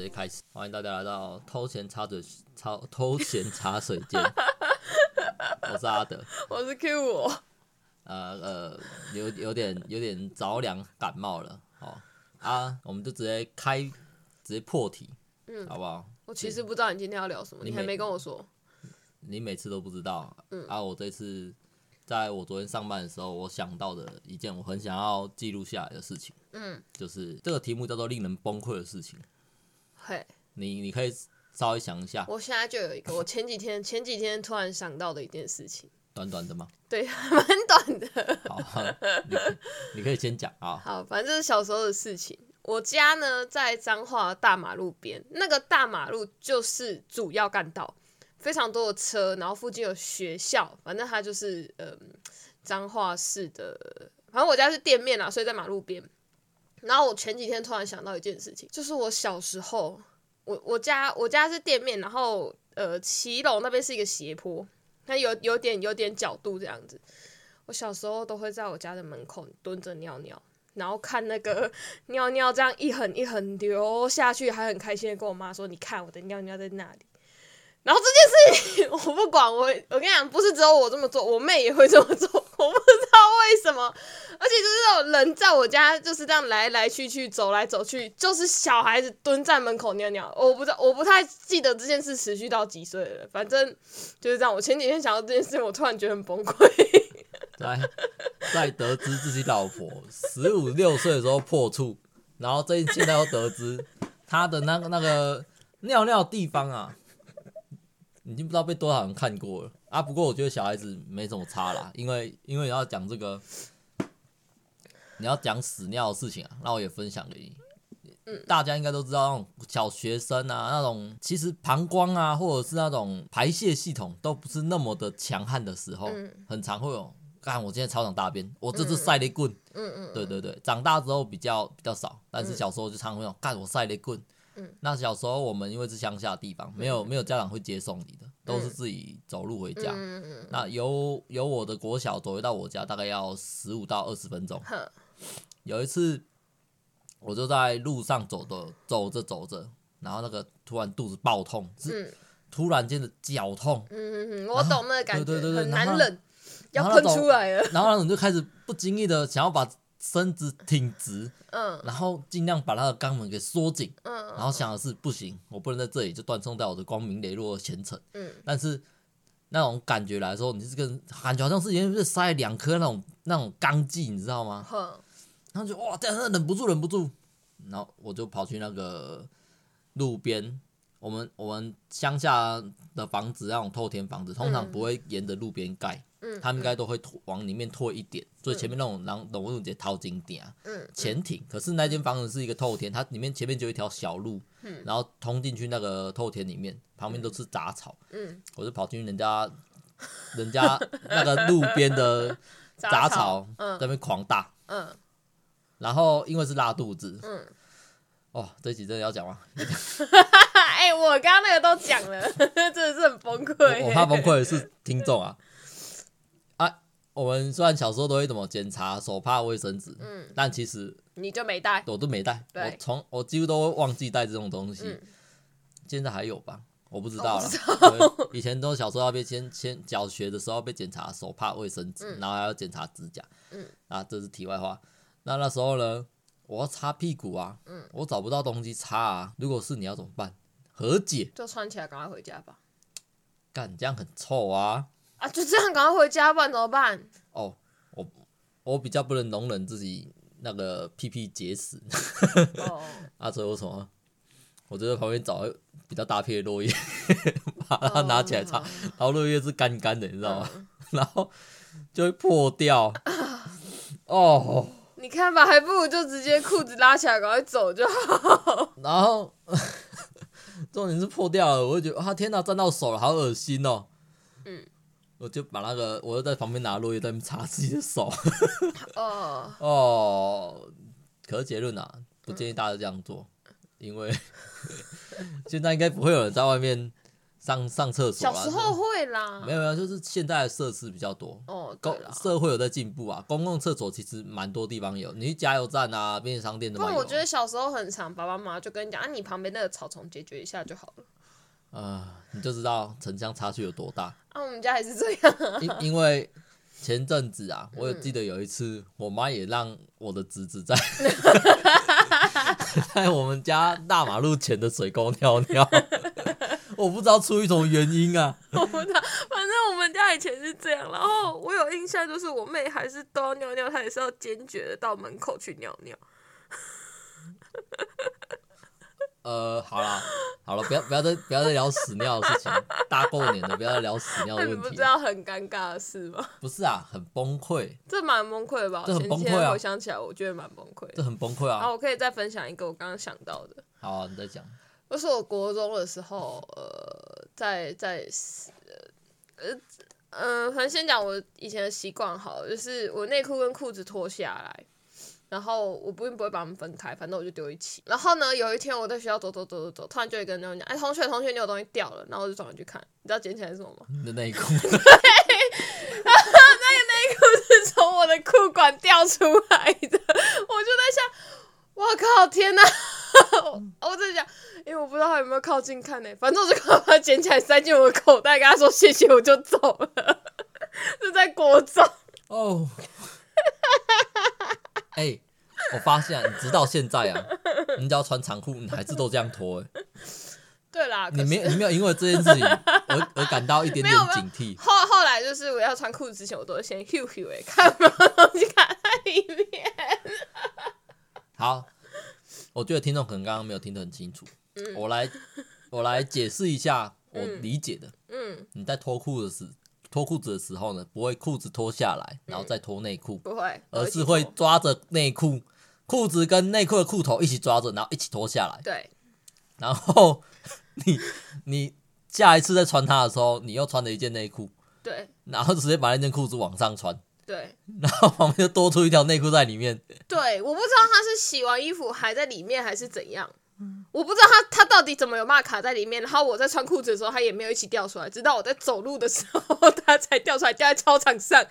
直接开始，欢迎大家来到偷钱茶水超偷钱茶水间。我是阿德，我是 Q 我。呃呃，有有点有点着凉，感冒了。好啊，我们就直接开，直接破题，嗯，好不好？我其实不知道你今天要聊什么，你，你还没跟我说。你每次都不知道，嗯，啊，我这次在我昨天上班的时候，我想到的一件我很想要记录下来的事情，嗯，就是这个题目叫做令人崩溃的事情。嘿，你你可以稍微想一下。我现在就有一个，我前几天前几天突然想到的一件事情。短短的吗？对，蛮短的。好，你你可以先讲啊。好，反正这是小时候的事情。我家呢在彰化大马路边，那个大马路就是主要干道，非常多的车，然后附近有学校，反正它就是嗯彰化市的。反正我家是店面啊，所以在马路边。然后我前几天突然想到一件事情，就是我小时候，我我家我家是店面，然后呃骑楼那边是一个斜坡。它有有点有点角度这样子，我小时候都会在我家的门口蹲着尿尿，然后看那个 尿尿这样一横一横流下去，还很开心的跟我妈说：“你看我的尿尿在那里。”然后这件事情 我不管，我我跟你讲，不是只有我这么做，我妹也会这么做，我不知为什么。而且就是这种人在我家就是这样来来去去走来走去，就是小孩子蹲在门口尿尿。我不知道，我不太记得这件事持续到几岁了，反正就是这样。我前几天想到这件事情，我突然觉得很崩溃。在在得知自己老婆十五六岁的时候破处，然后这现在又得知他的那个那个尿尿地方啊，已经不知道被多少人看过了啊。不过我觉得小孩子没什么差啦，因为因为要讲这个。你要讲屎尿的事情啊，那我也分享给你。嗯，大家应该都知道，那种小学生啊，那种其实膀胱啊，或者是那种排泄系统都不是那么的强悍的时候，嗯、很常会有。干，我今天超想大便，我这次塞了一棍。嗯嗯。对对对，长大之后比较比较少，但是小时候就常会有。干，我塞了一棍。嗯。那小时候我们因为是乡下的地方，没有没有家长会接送你的，都是自己走路回家。嗯嗯。那由由我的国小走回到我家，大概要十五到二十分钟。有一次，我就在路上走的，走着走着，然后那个突然肚子爆痛，是突然间的绞痛。嗯嗯嗯，我懂那个感觉，对对对，很难忍，要喷出来了。然后那种就开始不经意的想要把身子挺直，嗯，然后尽量把他的肛门给缩紧，嗯，然后想的是不行，我不能在这里就断送掉我的光明磊落的前程，嗯，但是那种感觉来说，你是跟感觉好像是因为塞了两颗那种那种钢剂，你知道吗？然后就哇，这样忍不住，忍不住，然后我就跑去那个路边，我们我们乡下的房子那种透天房子，通常不会沿着路边盖，嗯，他们应该都会拖往里面拖一点，所以前面那种让农用节掏金点啊，嗯，前庭，可是那间房子是一个透天，它里面前面就一条小路，嗯，然后通进去那个透天里面，旁边都是杂草，嗯，我就跑进去人家，人家那个路边的 杂草，嗯，在那边狂大，嗯。然后因为是拉肚子，嗯，哦，这集真的要讲吗？哎、欸，我刚刚那个都讲了，真的是很崩溃。我怕崩溃的是听众啊，啊，我们虽然小时候都会怎么检查手帕、卫生纸，嗯，但其实你就没带，我都没带，我从我几乎都会忘记带这种东西。嗯、现在还有吧？我不知道了。以前都小时候要被先先脚学的时候被检查手帕、卫生纸，嗯、然后还要检查指甲，嗯，啊，这是题外话。那那时候呢，我要擦屁股啊，嗯，我找不到东西擦啊。如果是你要怎么办？和解，就穿起来赶快回家吧。干，这样很臭啊！啊，就这样赶快回家，不然怎么办？哦，我我比较不能容忍自己那个屁屁结石。哦。啊，所以我什么？我就在旁边找比较大片的落叶，把它拿起来擦，哦、然后落叶是干干的，你知道吗？嗯、然后就会破掉。哦，你看吧，还不如就直接裤子拉起来，赶快走就好。然后重点是破掉了，我就觉得啊，天哪，沾到手了，好恶心哦。嗯，我就把那个，我就在旁边拿落叶在擦自己的手。哦 哦，可是结论啊，不建议大家这样做，嗯、因为 现在应该不会有人在外面上上厕所。小时候会啦，没有没有，就是现在的设施比较多。哦，对，社会有在进步啊，公共厕所其实蛮多地方有，你去加油站啊、便利商店都有。不过我觉得小时候很长，爸爸妈妈就跟你讲啊，你旁边那个草丛解决一下就好了。啊、呃，你就知道城乡差距有多大。啊，我们家还是这样、啊。因因为前阵子啊，我有记得有一次，嗯、我妈也让我的侄子在 在我们家大马路前的水沟尿尿。我不知道出于什么原因啊，我不知道，反正我们家以前是这样。然后我有印象，就是我妹还是都要尿尿，她也是要坚决的到门口去尿尿。呃，好了，好了，不要不要再不要再聊屎尿的事情。大过年的，不要再聊屎尿的问题。你不知道很尴尬的事吗？不是啊，很崩溃。这蛮崩溃的吧？这很崩溃啊！我想起来，我觉得蛮崩溃。这很崩溃啊！好，我可以再分享一个我刚刚想到的。好啊，你再讲。就是我国中的时候，呃，在在呃呃，反正先讲我以前的习惯好了，就是我内裤跟裤子脱下来。然后我不不会把它们分开，反正我就丢一起。然后呢，有一天我在学校走走走走走，突然就有一个人跟我讲：“哎，同学同学，你有东西掉了。”然后我就转过去看，你知道捡起来是什么吗？你 的内裤。对，然后那个内裤是从我的裤管掉出来的。我就在想，我靠，天哪！我在想，因为我不知道他有没有靠近看呢。反正我就赶快把它捡起来塞进我的口袋，跟他说谢谢，我就走了。是在国中哦。哎、欸，我发现、啊、你直到现在啊，你只要穿长裤，你还是都这样脱哎。对啦，你没你没有因为这件事情而而感到一点点警惕。后后来就是我要穿裤子之前，我都会先 Q Q 哎，看有没有东西卡在里面。好，我觉得听众可能刚刚没有听得很清楚，嗯、我来我来解释一下我理解的。嗯，你在脱裤的时候。脱裤子的时候呢，不会裤子脱下来，然后再脱内裤，不会，而是会抓着内裤，裤子跟内裤的裤头一起抓着，然后一起脱下来。对，然后你你下一次再穿它的时候，你又穿了一件内裤，对，然后直接把那件裤子往上穿，对，然后旁边就多出一条内裤在里面。对，我不知道他是洗完衣服还在里面，还是怎样。我不知道他他到底怎么有办法卡在里面，然后我在穿裤子的时候，他也没有一起掉出来，直到我在走路的时候，他才掉出来，掉在操场上。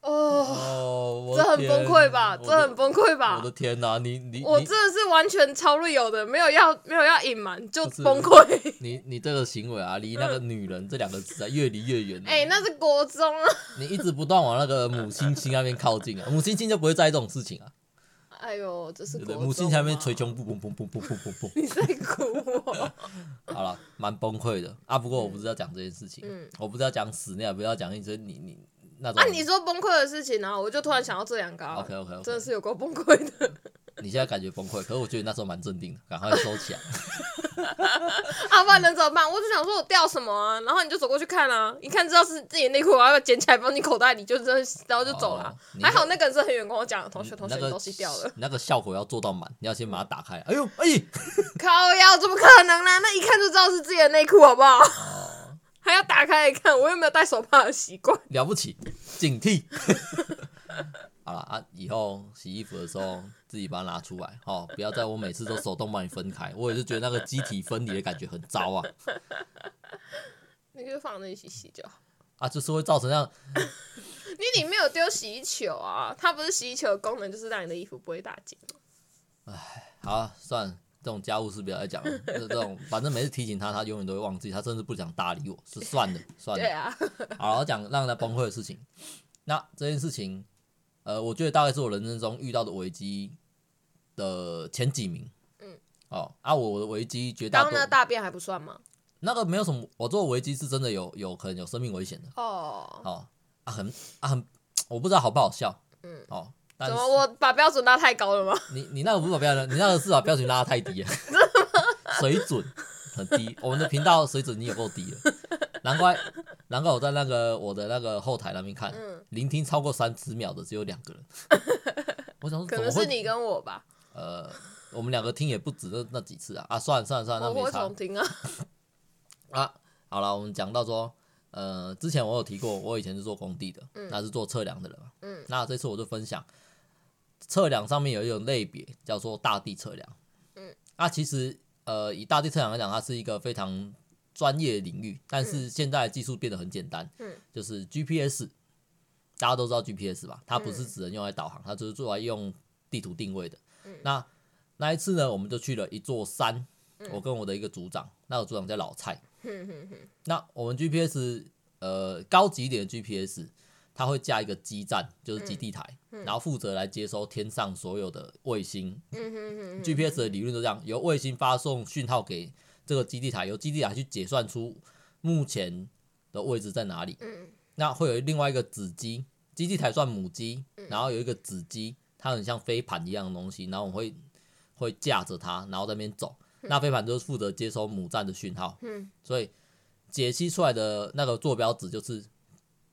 哦，哦这很崩溃吧？这很崩溃吧？我的天哪，你你我真的是完全超 real 的，没有要没有要隐瞒，就崩溃。你你这个行为啊，离那个女人这两个字啊越离越远。哎、欸，那是国中啊。你一直不断往那个母亲亲那边靠近啊，母亲亲就不会在意这种事情啊。哎呦，这是母亲下面捶胸不不不不不不不不。你在哭我？好了，蛮崩溃的啊。不过我不是要讲这件事情，嗯，我不是要讲屎尿，不要讲一些你你那种。啊，你说崩溃的事情，然后我就突然想到这两个。OK OK OK，真的是有够崩溃的。你现在感觉崩溃，可是我觉得那时候蛮镇定的，赶快收起来。啊，不然能怎么办？我就想说我掉什么啊，然后你就走过去看啊，一看知道是自己内裤，然后捡起来放进口袋里，就真的，然后就走了。还好那个人是很远跟我讲，同学同学东西掉了。你那个效果要做到满，你要先把它打开。哎呦，哎，靠腰，怎么可能呢？那一看就知道是自己的内裤，好不好？还要打开来看，我又没有戴手帕的习惯。了不起，警惕。好了啊，以后洗衣服的时候自己把它拿出来 哦，不要在我每次都手动帮你分开，我也是觉得那个机体分离的感觉很糟啊。你就放在一起洗就好。啊，就是会造成这样。你里面有丢洗衣球啊？它不是洗衣球的功能，就是让你的衣服不会打结。哎，好啊，算了，这种家务事不要再讲了。就是这种，反正每次提醒他，他永远都会忘记，他甚至不想搭理我，是算了算了。对啊。好，我讲让他崩溃的事情。那这件事情。呃，我觉得大概是我人生中遇到的危机的前几名。嗯，哦，啊，我的危机绝大多数。刚刚那大便还不算吗？那个没有什么，我做的危机是真的有有可能有生命危险的。哦，哦，啊很啊很，我不知道好不好笑。嗯，哦，但是怎么我把标准拉太高了吗？你你那个不是把标准，你那个是把标准拉得太低了。水准很低，我们的频道水准已经有够低了，难怪。难怪我在那个我的那个后台那边看，嗯、聆听超过三十秒的只有两个人。我想说，可能是你跟我吧。呃，我们两个听也不止那那几次啊啊！算了算了算了，那没差。重听啊。啊，好了，我们讲到说，呃，之前我有提过，我以前是做工地的，嗯、那是做测量的人嘛。嗯。那这次我就分享，测量上面有一种类别叫做大地测量。嗯。那其实，呃，以大地测量来讲，它是一个非常专业领域，但是现在技术变得很简单，嗯，就是 GPS，大家都知道 GPS 吧？它不是只能用来导航，它就是做来用地图定位的。嗯，那那一次呢，我们就去了一座山，我跟我的一个组长，那个组长叫老蔡。那我们 GPS，呃，高级一点的 GPS，它会架一个基站，就是基地台，然后负责来接收天上所有的卫星。GPS 的理论就这样，由卫星发送讯号给。这个基地台由基地台去解算出目前的位置在哪里。嗯，那会有另外一个子机，基地台算母机，然后有一个子机，它很像飞盘一样的东西，然后我们会会架着它，然后在那边走。那飞盘就是负责接收母站的讯号。嗯，所以解析出来的那个坐标值就是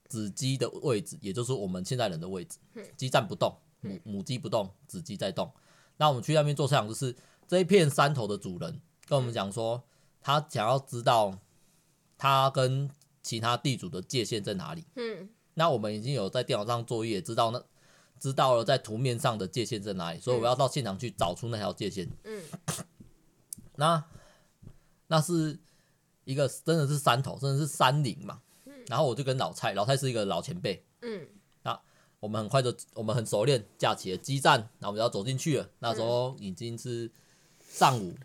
子机的位置，也就是我们现在人的位置。基站不动，母母机不动，子机在动。那我们去那边做测量，就是这一片山头的主人。跟我们讲说，他想要知道他跟其他地主的界限在哪里。嗯，那我们已经有在电脑上作业，知道那知道了在图面上的界限在哪里，所以我要到现场去找出那条界限。嗯，那那是一个真的是山头，真的是山林嘛。然后我就跟老蔡，老蔡是一个老前辈。嗯，那我们很快就我们很熟练架起了基站，那我们要走进去了。那时候已经是上午。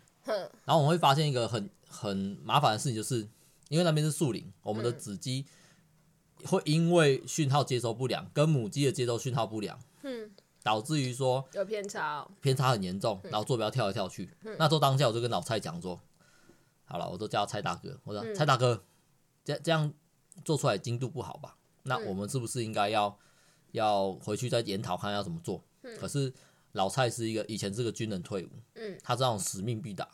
然后我们会发现一个很很麻烦的事情，就是因为那边是树林，我们的子机会因为讯号接收不良，跟母鸡的接收讯号不良，嗯，导致于说有偏差，哦，偏差很严重，然后坐标跳来跳去。那时候当下我就跟老蔡讲说，好了，我都叫蔡大哥，我说蔡大哥，这这样做出来精度不好吧？那我们是不是应该要要回去再研讨看要怎么做？可是老蔡是一个以前是个军人退伍，嗯，他这种使命必达。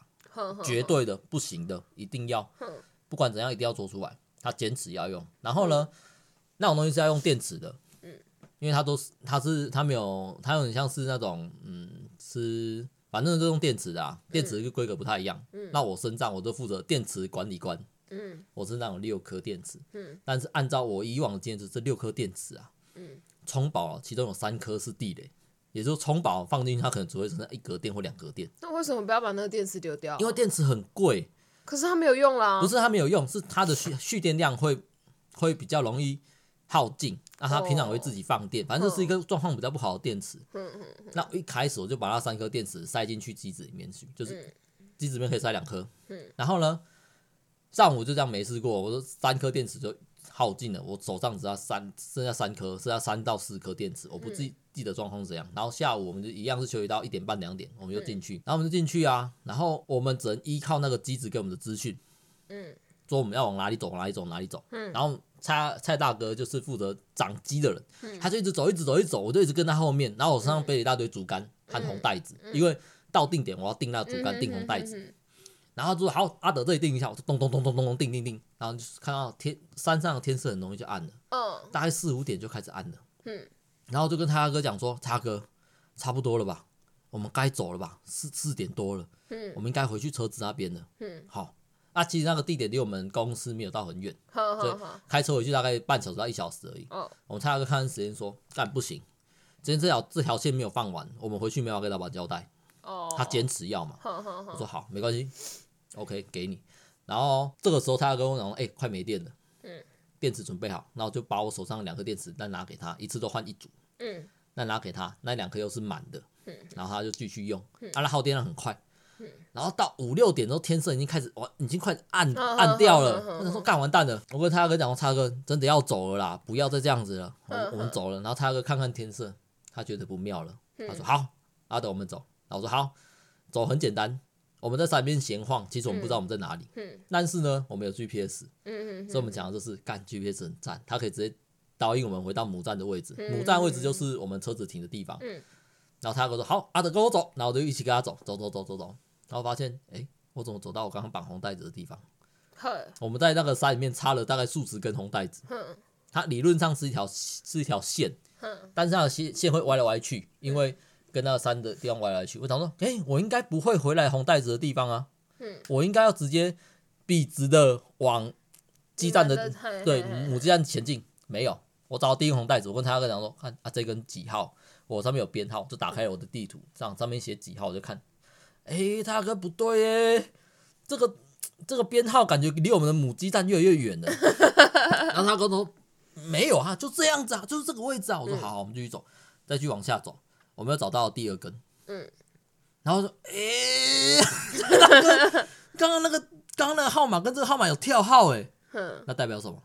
绝对的不行的，一定要，不管怎样一定要做出来。他坚持要用，然后呢，那种东西是要用电池的，因为它都是，它是，它没有，它有点像是那种，嗯，是，反正就用电池的啊，电池的规格不太一样。那我身上我就负责电池管理官，嗯。我身上有六颗电池，嗯。但是按照我以往的经验，是这六颗电池啊，嗯。充饱了，其中有三颗是地雷。也就是充饱放进去，它可能只会只剩一格电或两格电。那为什么不要把那个电池丢掉？因为电池很贵。可是它没有用啦。不是它没有用，是它的蓄蓄电量会会比较容易耗尽。那它平常会自己放电，反正这是一个状况比较不好的电池。那一开始我就把那三颗电池塞进去机子里面去，就是机子里面可以塞两颗。然后呢，上午就这样没试过，我说三颗电池就耗尽了，我手上只要三剩下三颗，剩下三到四颗电池，我不记记得状况是怎样。然后下午我们就一样是休息到一点半两点，我们就进去，然后我们就进去啊，然后我们只能依靠那个机子给我们的资讯，嗯，说我们要往哪里走，往哪里走，哪里走，嗯，然后蔡蔡大哥就是负责掌机的人，他就一直走，一直走，一直走，我就一直跟他后面，然后我身上背了一大堆竹竿和红袋子，因为到定点我要定那个竹竿，定红袋子。然后就说好，阿德这里定一下，我就咚咚咚咚咚咚定定定，然后就看到天山上的天色很容易就暗了，嗯，大概四五点就开始暗了，嗯，然后就跟他哥讲说，他哥差不多了吧，我们该走了吧，四四点多了，嗯，我们应该回去车子那边了，嗯，好，那其实那个地点离我们公司没有到很远，所以开车回去大概半小时到一小时而已，哦，我们他哥看看时间说，干不行，今天这条这条线没有放完，我们回去没有跟老板交代，哦，他坚持要嘛，我说好，没关系。OK，给你。然后这个时候他要跟我讲：“哎、欸，快没电了。”嗯，电池准备好，然后就把我手上两颗电池再拿给他，一次都换一组。嗯，那拿给他，那两颗又是满的。嗯，然后他就继续用。嗯，啊，那耗电量很快。嗯，然后到五六点之后，天色已经开始哇，已经快暗暗掉了。我想说干完蛋了。我跟他哥讲说：“叉哥真的要走了啦，不要再这样子了。我 ”我我们走了。然后他哥看看天色，他觉得不妙了。他说：“好，阿德，我们走。”然后我说：“好，走很简单。”我们在山边闲晃，其实我们不知道我们在哪里。嗯，但是呢，我们有 GPS。嗯，所以我们讲的就是干 GPS 很赞，它可以直接导引我们回到母站的位置。母站位置就是我们车子停的地方。嗯，然后他跟我说：“好，阿德跟我走。”然后我就一起跟他走，走走走走走。然后发现，哎，我怎么走到我刚刚绑红带子的地方？我们在那个山里面插了大概数十根红带子。它理论上是一条是一条线。但是它的线线会歪来歪去，因为。跟那个山的地方歪来去，我想说，哎、欸，我应该不会回来红袋子的地方啊，嗯，我应该要直接笔直的往基站的对母基站前进。没有，我找到第一个红袋子，我跟他哥讲说，看啊，这根几号？我上面有编号，就打开了我的地图，这样上面写几号，我就看，哎、欸，他哥不对耶，这个这个编号感觉离我们的母鸡站越来越远了。然后他跟我说没有啊，就这样子啊，就是这个位置啊。我说好，好，我们继续走，再去往下走，我没有找到第二根。嗯，然后说，哎、欸，刚刚那个刚刚那个号码跟这个号码有跳号哎，那代表什么？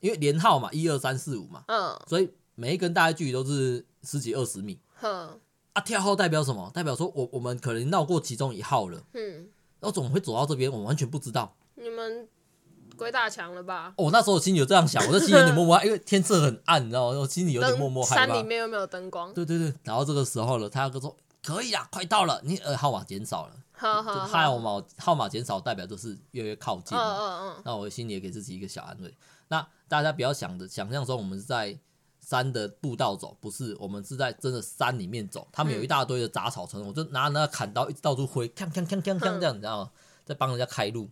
因为连号嘛，一二三四五嘛，嗯，所以每一根大概距离都是十几二十米。嗯，啊，跳号代表什么？代表说我我们可能绕过其中一号了。嗯，然后怎么会走到这边？我们完全不知道。你们鬼打墙了吧？哦，那时候我心里有这样想，我的心里有点默默，因为天色很暗，你知道吗？我心里有点默默害怕。山里面又没有灯光。对对对，然后这个时候了，他哥说可以啦，快到了，你呃号码减少了。号码号码减少代表就是越来越靠近。嗯嗯嗯。那我心里也给自己一个小安慰。那大家不要想着想象中我们是在山的步道走，不是，我们是在真的山里面走。他们有一大堆的杂草丛，我就拿那个砍刀一直到处挥，锵锵锵锵锵这样，你知道吗？在帮人家开路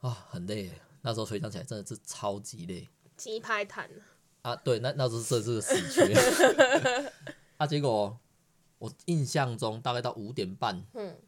啊，很累。那时候回想起来真的是超级累。鸡排坦啊，对，那那时候这是死缺。啊，结果我印象中大概到五点半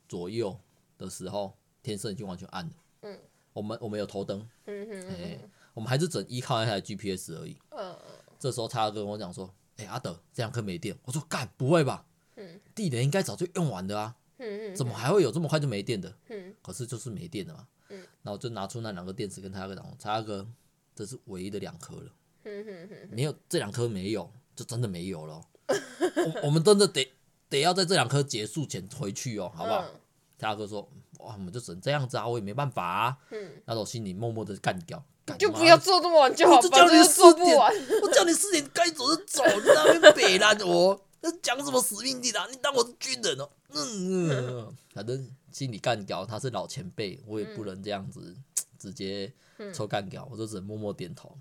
左右的时候，天色已经完全暗了。嗯，我们我们有头灯。嗯哼嗯。我们还是只能依靠那台 GPS 而已。嗯，这时候他跟我讲说：“哎、欸，阿德，这两颗没电。”我说：“干，不会吧？嗯，地雷应该早就用完的啊。嗯嗯，怎么还会有这么快就没电的？嗯，可是就是没电了嘛。嗯，然后就拿出那两个电池跟他哥讲：“他哥，这是唯一的两颗了。嗯哼哼，没有这两颗没有，就真的没有了。我 我们真的得得要在这两颗结束前回去哦，好不好？”他哥说：“哇，我们就只能这样子啊，我也没办法啊。”嗯，那我心里默默的干掉。就不要做这么晚就好，我就叫你四点，我叫你四点该走就走，你在那边北烂我，那讲什么使命的啊？你当我是军人哦？嗯嗯，反正心里干掉，他是老前辈，我也不能这样子直接抽干掉，我就只能默默点头。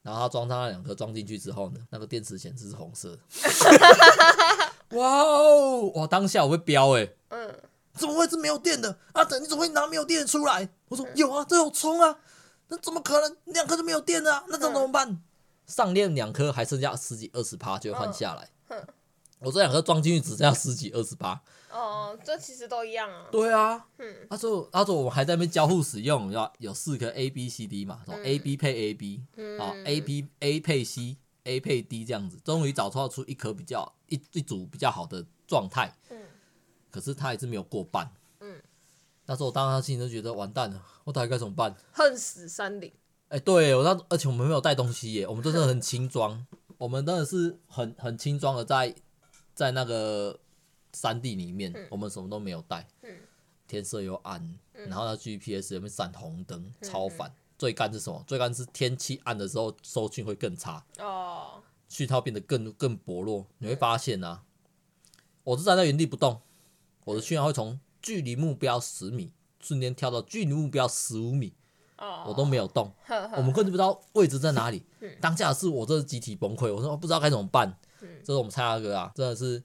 然后他装上那两颗装进去之后呢，那个电池显示是红色的。哇哦！哇，当下我会飙哎，嗯，怎么会是没有电的？阿德，你怎么会拿没有电的出来？我说有啊，这有充啊。那怎么可能两颗都没有电了啊？那这怎么办？嗯、上链两颗还剩下十几二十趴就会换下来。嗯、我这两颗装进去只剩下十几二十八。哦，这其实都一样啊。对啊。嗯。他说，他说我们还在那边交互使用，要有四颗 A B C D 嘛，说 A B 配 A B，啊 A B A 配 C，A 配 D 这样子，终于找出出一颗比较一一组比较好的状态。嗯。可是他还是没有过半。那时候我当时心里就觉得完蛋了，我到底该怎么办？恨死山林！哎、欸，对我那而且我们没有带东西耶，我们真的很轻装，我们真的是很很轻装的在在那个山地里面，嗯、我们什么都没有带。嗯、天色又暗，嗯、然后那 GPS 有没有闪红灯，超烦。嗯、最干是什么？最干是天气暗的时候收讯会更差哦，讯号变得更更薄弱。你会发现啊，我是站在原地不动，我的讯号会从。距离目标十米，瞬间跳到距离目标十五米，oh, 我都没有动，我们根本不知道位置在哪里。嗯、当下是我这是集体崩溃，我说我不知道该怎么办。嗯、这是我们蔡大哥啊，真的是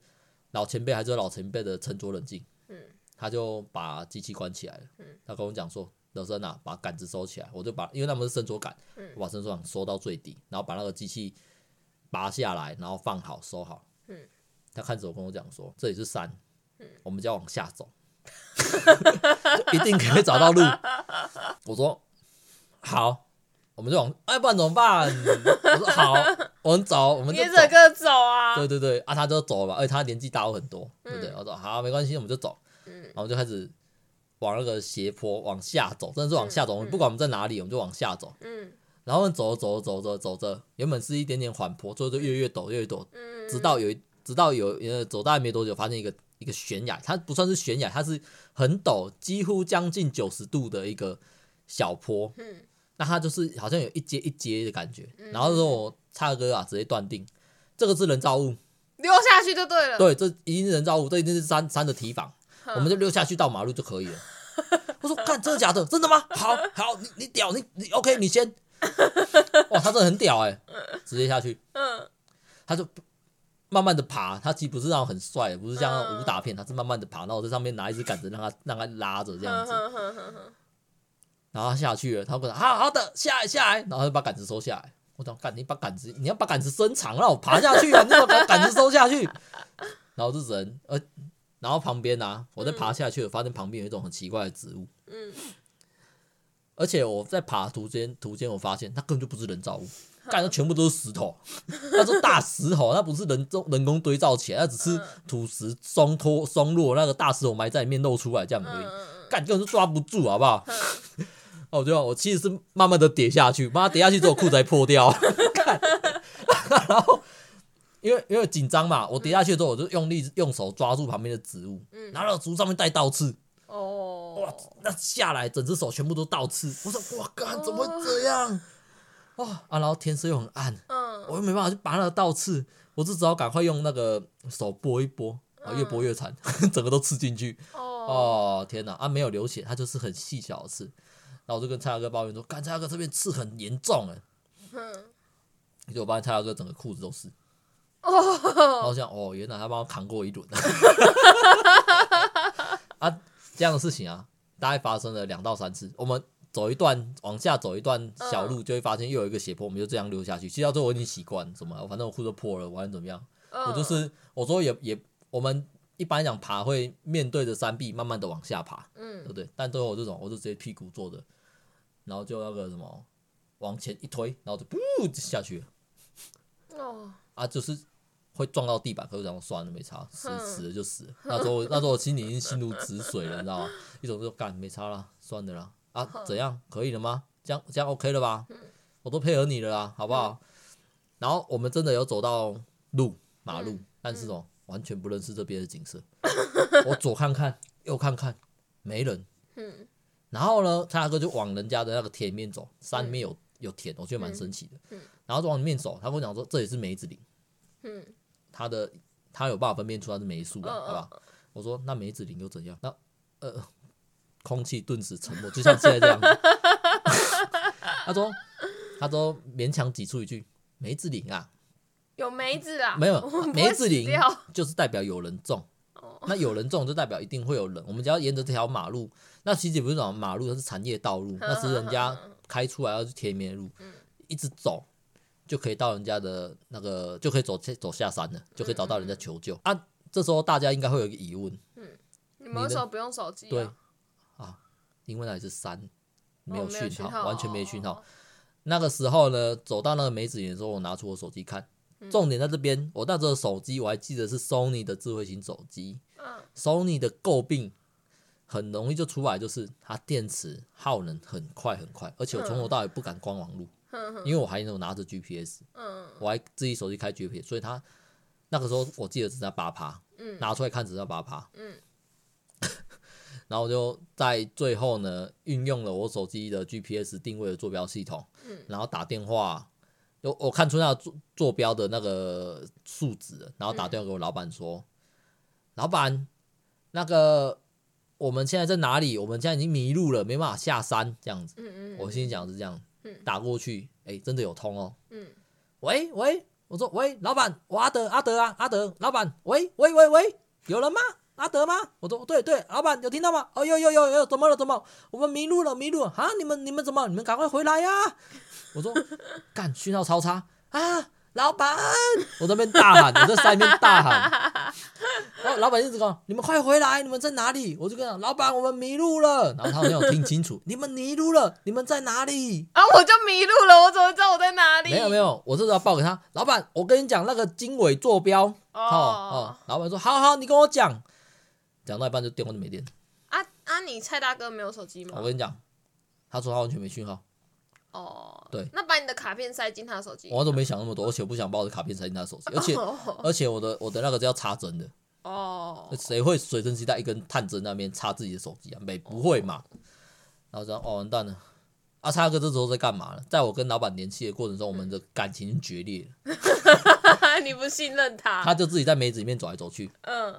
老前辈还是老前辈的沉着冷静。嗯、他就把机器关起来了。嗯、他跟我讲说：“老生啊，把杆子收起来。”我就把，因为他们是伸缩杆，嗯、我把伸缩杆收到最低，然后把那个机器拔下来，然后放好收好。嗯、他看着我跟我讲说：“这里是山，嗯、我们就要往下走。”一定可以找到路。我说好，我们就往，哎，不然怎么办？我说好，我们走，我们就着个走啊。对对对，啊，他就走了吧，而且他年纪大我很多，对不对？我说好，没关系，我们就走。嗯然后就开始往那个斜坡往下走，真的是往下走。我们不管我们在哪里，我们就往下走。嗯然后走走走着走着，原本是一点点缓坡，最后就越越陡越陡，嗯直到有直到有呃走大概没多久，发现一个。一个悬崖，它不算是悬崖，它是很陡，几乎将近九十度的一个小坡。嗯，那它就是好像有一阶一阶的感觉。嗯、然后说我差哥啊，直接断定这个是人造物，溜下去就对了。对，这一定是人造物，这一定是山山的提防，我们就溜下去到马路就可以了。我说，看真的假的？真的吗？好好，你你屌，你你 OK，你先。哇，他真的很屌哎、欸，直接下去。嗯，他就。慢慢的爬，他其实不是那种很帅，不是像武打片，他是慢慢的爬，然后我在上面拿一支杆子让他让他拉着这样子，然后他下去了，他说好好的下来下来，然后就把杆子收下来。我讲干，你把杆子，你要把杆子伸长，让我爬下去啊！你要把杆子收下去，然后这人呃，然后旁边啊，我在爬下去，我发现旁边有一种很奇怪的植物，嗯，而且我在爬途间途间，我发现它根本就不是人造物，干的全部都是石头，那是大石头，那不是人中人工堆造起来，那只是土石松脱松落，那个大石头埋在里面露出来这样而已，干根本就抓不住，好不好？哦，对啊，我其实是慢慢的跌下去，慢慢跌下去之后裤子还破掉，然后因为因为紧张嘛，我跌下去之后我就用力用手抓住旁边的植物，然后植物上面带倒刺，哦，哇，那下来整只手全部都倒刺，我说哇，干怎么会这样？哇啊，然后天色又很暗，嗯，我又没办法去拔那个倒刺，我就只好赶快用那个手拨一拨，啊，越拨越惨，整个都刺进去，哦，天哪，啊，没有流血，它就是很细小的刺。然后我就跟蔡大哥抱怨说：“干，蔡大哥这边刺很严重哎。”嗯。结果我发现蔡大哥整个裤子都是。哦。然后想，哦，原来他帮我扛过一轮。啊，这样的事情啊，大概发生了两到三次。我们走一段，往下走一段小路，就会发现又有一个斜坡，我们就这样溜下去。其实到最后我已经习惯，什么，反正我裤子都破了，我还怎么样？我就是我说也也，我们一般讲爬会面对着山壁，慢慢的往下爬，嗯，对不对？但最后我这种，我就直接屁股坐着。然后就那个什么，往前一推，然后就噗就下去了。哦，啊，就是会撞到地板，可是这样算了，没差，死死了就死了。那时候那时候我心里已经心如止水了，你知道吗？一种就干没差了，算了啦。啊，怎样可以了吗？这样这样 OK 了吧？我都配合你了啦，好不好？然后我们真的有走到路马路，但是哦，完全不认识这边的景色。我左看看，右看看，没人。然后呢，他大哥就往人家的那个田里面走，山里面有有田，我觉得蛮神奇的。然后就往里面走，他跟我讲说，这里是梅子林。嗯他的他有办法分辨出它是梅树啊，好吧？我说那梅子林又怎样？那呃，空气顿时沉默，就像现在这样。他说他说勉强挤出一句梅子林啊，有梅子啊？没有，梅子林就是代表有人种。那有人种就代表一定会有人。我们只要沿着这条马路。那其实也不是什么马路，它是产业道路，那是人家开出来要去田里面的路，一直走就可以到人家的那个，就可以走走下山了，就可以找到人家求救啊。这时候大家应该会有一个疑问，嗯，你们为什么不用手机？对啊，因为那里是山，没有讯号，完全没讯号。那个时候呢，走到那个梅子园的时候，我拿出我手机看，重点在这边，我那时候手机我还记得是 Sony 的智慧型手机，嗯，Sony 的诟病。很容易就出来，就是它电池耗能很快很快，而且我从头到尾不敢关网路，因为我还有拿着 GPS，我还自己手机开 GPS，所以它那个时候我记得只在八趴，拿出来看只在八趴，然后就在最后呢运用了我手机的 GPS 定位的坐标系统，然后打电话，我我看出那个坐坐标的那个数值，然后打电话给我老板说，老板那个。我们现在在哪里？我们现在已经迷路了，没办法下山，这样子。嗯嗯。我心里讲的是这样，打过去，哎，真的有通哦。嗯。喂喂，我说喂，老板，我阿德阿德啊，阿德，老板，喂喂喂喂，有人吗？阿德吗？我说对对，老板有听到吗？哦有有有有，怎么了怎么？我们迷路了迷路了啊！你们你们怎么？你们赶快回来呀！我说干，讯号超差啊！老板，我这边大喊，我在山里面大喊，然后老板一直讲：“你们快回来，你们在哪里？”我就跟他讲：“老板，我们迷路了。”然后他没有听清楚：“你们迷路了，你们在哪里？”啊，我就迷路了，我怎么知道我在哪里？没有没有，我这时候要报给他。老板，我跟你讲那个经纬坐标。哦哦，老板说：“好好，你跟我讲。”讲到一半就电话就没电。啊啊，你蔡大哥没有手机吗？我跟你讲，他说他完全没讯号。哦，oh, 对，那把你的卡片塞进他的手机。我都没想那么多，而且我不想把我的卡片塞进他的手机，而且、oh. 而且我的我的那个是要插针的。哦，谁会随身携带一根探针那边插自己的手机啊？没不会嘛？然后这样哦，完蛋了。阿、啊、叉哥这时候在干嘛呢？在我跟老板联系的过程中，我们的感情决裂了。你不信任他？他就自己在梅子里面走来走去。嗯。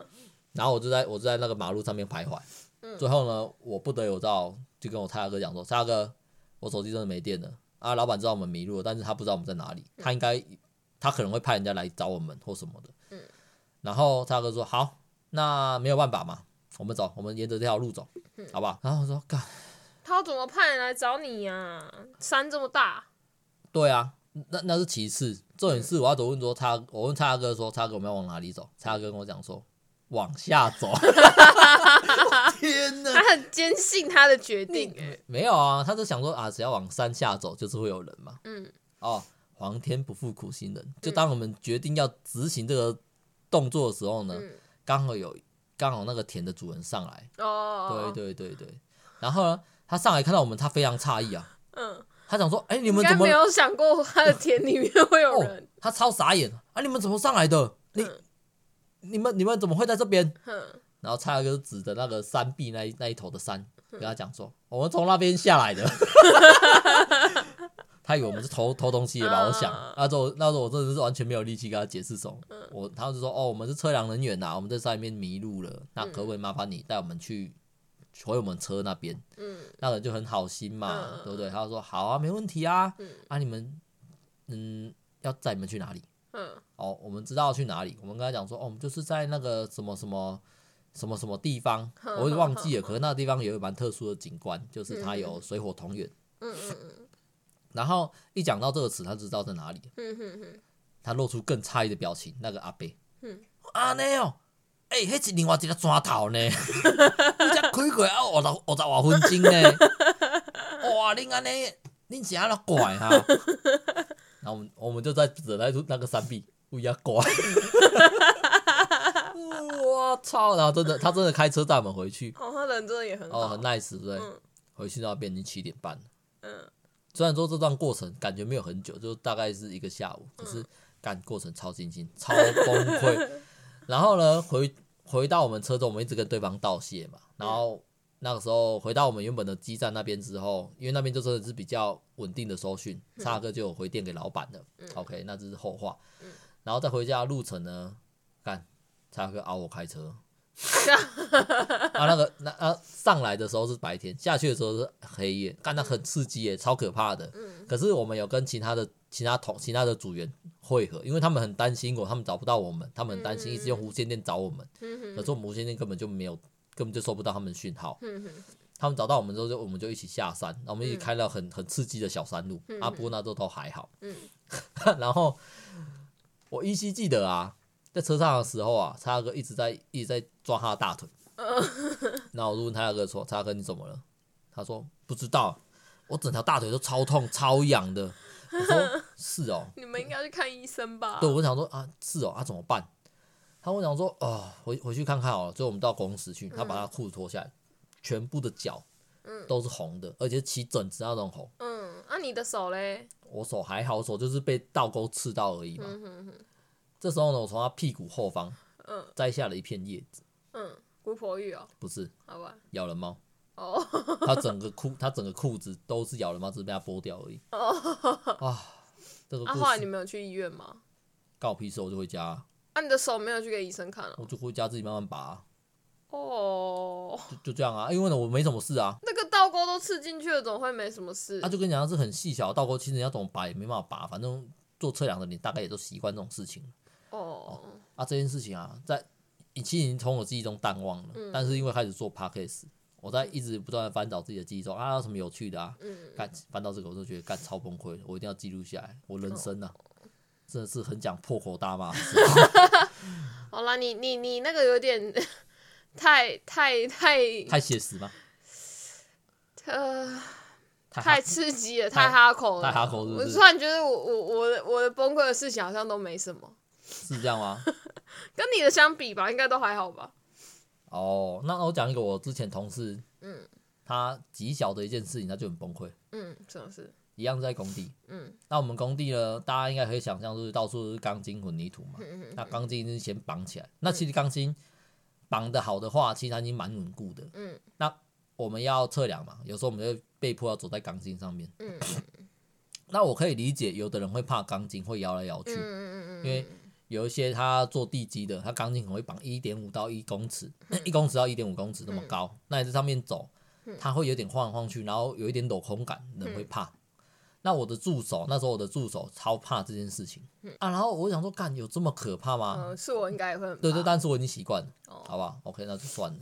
然后我就在我就在那个马路上面徘徊。嗯。最后呢，我不得有到，就跟我叉哥讲说：“叉哥。”我手机真的没电了啊！老板知道我们迷路了，但是他不知道我们在哪里。他应该，他可能会派人家来找我们或什么的。嗯。然后他哥说：“好，那没有办法嘛，我们走，我们沿着这条路走，好不好？”然后我说：“干，他怎么派人来找你呀？山这么大。”对啊，那那是其次，重点是我要走问说他，我问蔡大哥说：“蔡大哥我们要往哪里走？”蔡大哥跟我讲说：“往下走。天哪！他很坚信他的决定，哎，没有啊，他就想说啊，只要往山下走，就是会有人嘛。嗯，哦，皇天不负苦心人，就当我们决定要执行这个动作的时候呢，刚、嗯、好有刚好那个田的主人上来。哦，对对对对，然后呢，他上来看到我们，他非常诧异啊。嗯，他想说，哎，你们怎么没有想过他的田里面会有人？哦、他超傻眼啊！你们怎么上来的？你、嗯、你们你们怎么会在这边？嗯然后蔡大哥指着那个山壁那一那一头的山，跟他讲说：“我们从那边下来的。” 他以为我们是偷偷东西的吧？我想，那时候那时候我真的是完全没有力气跟他解释什么。我他就说：“哦，我们是测量人员呐，我们在山里面迷路了，那可不可以麻烦你带我们去回我们车那边？”嗯，那人就很好心嘛，对不对？他就说：“好啊，没问题啊。”啊，你们嗯要载你们去哪里？嗯，哦，我们知道去哪里。我们跟他讲说：“哦，我们就是在那个什么什么。”什么什么地方，我会忘记了。可是那个地方有一个蛮特殊的景观，就是它有水火同源。嗯嗯嗯。然后一讲到这个词，他就知道在哪里。嗯哼哼。他露出更诧异的表情。那个阿伯，嗯，啊那哦，哎，迄是另外一个砖头呢。你才开过啊，五十五十多分钟呢。哇，你安尼，你是安怎怪哈？然后我们我们就在指那那个山壁，乌鸦怪。我 操！然后真的，他真的开车带我们回去。哦，他人真的也很好，哦，很 nice，对不对？嗯、回去那边已经七点半了。嗯，虽然说这段过程感觉没有很久，就大概是一个下午，可是干过程超惊心，超崩溃。然后呢，回回到我们车中，我们一直跟对方道谢嘛。然后那个时候回到我们原本的基站那边之后，因为那边就真的是比较稳定的收讯，差哥就有回电给老板了。嗯、OK，那这是后话。然后再回家的路程呢，干。叉哥熬我开车，啊，那个那啊上来的时候是白天，下去的时候是黑夜，干那很刺激耶，超可怕的。可是我们有跟其他的其他同其他的组员会合，因为他们很担心我，他们找不到我们，他们很担心一直用无线电找我们。可是我们无线电根本就没有，根本就收不到他们的讯号。他们找到我们之后，就我们就一起下山，然后我们一起开了很很刺激的小山路。啊，不过那都都还好。然后我依稀记得啊。在车上的时候啊，蔡大哥一直在一直在抓他的大腿，然后我就问蔡大哥说：“蔡大哥你怎么了？”他说：“不知道，我整条大腿都超痛超痒的。”我说：“ 是哦，你们应该去看医生吧？”对，我想说啊，是哦，啊怎么办？他我想说：“哦，回回去看看好了。”最后我们到公司去，他把他裤子脱下来，全部的脚都是红的，而且起疹子那种红。嗯，那你的手嘞？我手还好，手就是被倒钩刺到而已嘛。嗯、哼哼。这时候呢，我从他屁股后方，嗯，摘下了一片叶子，嗯，姑婆芋哦，不是，好吧，咬人猫，哦，他整个裤，他整个裤子都是咬人猫，只是被他剥掉而已，哦，啊，这个故事，后来你没有去医院吗？关我屁事，我就回家。啊，你的手没有去给医生看了？我就回家自己慢慢拔。哦，就就这样啊，因为呢，我没什么事啊。那个倒钩都刺进去了，怎么会没什么事？他就跟你讲，是很细小的倒钩，其实你要怎么拔也没办法拔，反正做测量的你大概也都习惯这种事情。哦，啊，这件事情啊，在以前已经从我记忆中淡忘了。嗯、但是因为开始做 podcast，我在一直不断的翻找自己的记忆中啊，有什么有趣的啊？嗯，干翻到这个，我就觉得干超崩溃，我一定要记录下来。我人生啊，哦、真的是很讲破口大骂。好了，你你你那个有点 太太太太写实吗？呃，太刺激了，太哈口了，太哈口是是？我突然觉得我我我的我的崩溃的事情好像都没什么。是这样吗？跟你的相比吧，应该都还好吧。哦，那我讲一个我之前同事，嗯，他极小的一件事情，他就很崩溃。嗯，什么事？一样在工地。嗯，那我们工地呢，大家应该可以想象，就是到处都是钢筋混凝土嘛。嗯嗯，那钢筋是先绑起来，那其实钢筋绑的好的话，其实它已经蛮稳固的。嗯，那我们要测量嘛，有时候我们就被迫要走在钢筋上面。嗯，那我可以理解，有的人会怕钢筋会摇来摇去。嗯嗯嗯，因为有一些他做地基的，他钢筋可能会绑一点五到一公尺，一公尺到一点五公尺那么高，那你在上面走，他会有点晃来晃去，然后有一点镂空感，人会怕。那我的助手那时候我的助手超怕这件事情啊，然后我想说，干有这么可怕吗？嗯，是我应该也会很怕。对对，但是我已经习惯了，好吧，OK，那就算了。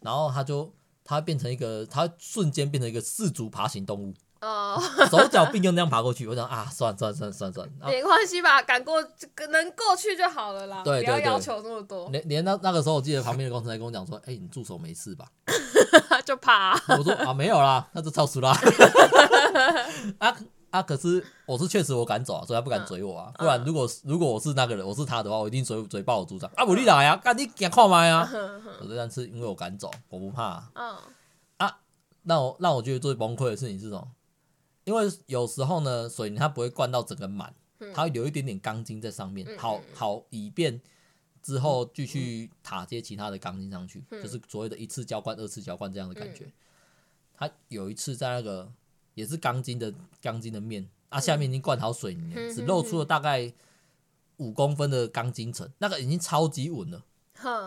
然后他就他变成一个，他瞬间变成一个四足爬行动物，哦，手脚并用那样爬过去。我想啊，算算算算算，没关系吧，赶过能过去就好了啦。对对对，不要要求那么多。连连那那个时候，我记得旁边的工程师跟我讲说：“哎、欸，你助手没事吧？” 就怕、啊。我说啊，没有啦，那就超熟啦。啊啊！可是我是确实我敢走啊，所以他不敢追我啊。不然如果如果我是那个人，我是他的话，我一定追追爆我组长。啊，不你来啊，赶紧给看麦啊！我这但是因为我敢走，我不怕、啊。嗯。啊，让我让我觉得最崩溃的事情是什么？因为有时候呢，水泥它不会灌到整个满，它会留一点点钢筋在上面，好好以便之后继续塔接其他的钢筋上去，就是所谓的一次浇灌、二次浇灌这样的感觉。他有一次在那个也是钢筋的钢筋的面啊，下面已经灌好水泥了，只露出了大概五公分的钢筋层，那个已经超级稳了。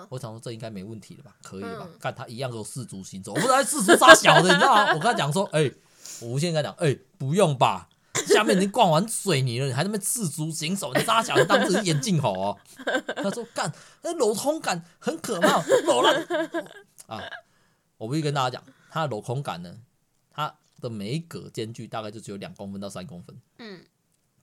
我想说这应该没问题了吧？可以了吧？看他一样有四足行走，我不是在四足杀小的，你知道吗？我跟他讲说，哎、欸。我无限跟他讲，哎、欸，不用吧，下面已经灌完水泥了，你还在那边赤足行走，你扎小人当自己眼镜猴哦。他说干，那镂空感很可怕，镂了啊！我必须跟大家讲，它的镂空感呢，它的每一格间距大概就只有两公分到三公分，嗯，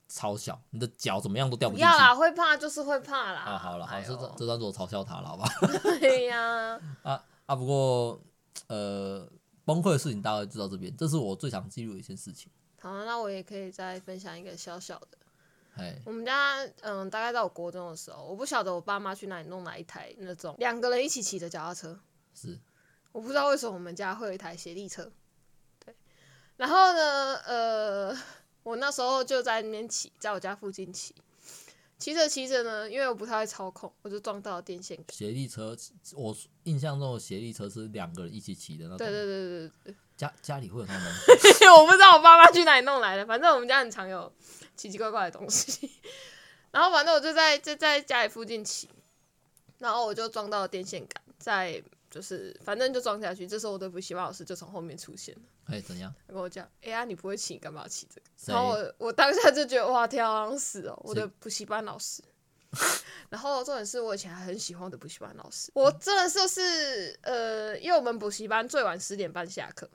超小，你的脚怎么样都掉不进去。不要啦，会怕就是会怕啦。啊，好了，好，这这段我嘲笑他了，好吧？对呀。啊啊，不过呃。崩溃的事情大概就到这边，这是我最想记录的一件事情。好、啊，那我也可以再分享一个小小的。嘿我们家嗯，大概在我国中的时候，我不晓得我爸妈去哪里弄哪一台那种两个人一起骑的脚踏车。是，我不知道为什么我们家会有一台斜力车。对，然后呢，呃，我那时候就在那边骑，在我家附近骑。骑着骑着呢，因为我不太会操控，我就撞到了电线杆。斜力车，我印象中的斜力车是两个人一起骑的那种。对对对对对。家家里会有那种东西？我不知道我爸妈去哪里弄来的，反正我们家很常有奇奇怪怪的东西。然后反正我就在就在家里附近骑，然后我就撞到了电线杆，在就是反正就撞下去。这时候我的补习班老师就从后面出现了。哎，怎样？他跟我讲，哎、欸、呀，你不会骑，干嘛要骑这个？然后我我当下就觉得哇，天啊，死哦！我的补习班老师。然后重点是我以前还很喜欢我的补习班老师，我真的就是呃，因为我们补习班最晚十点半下课。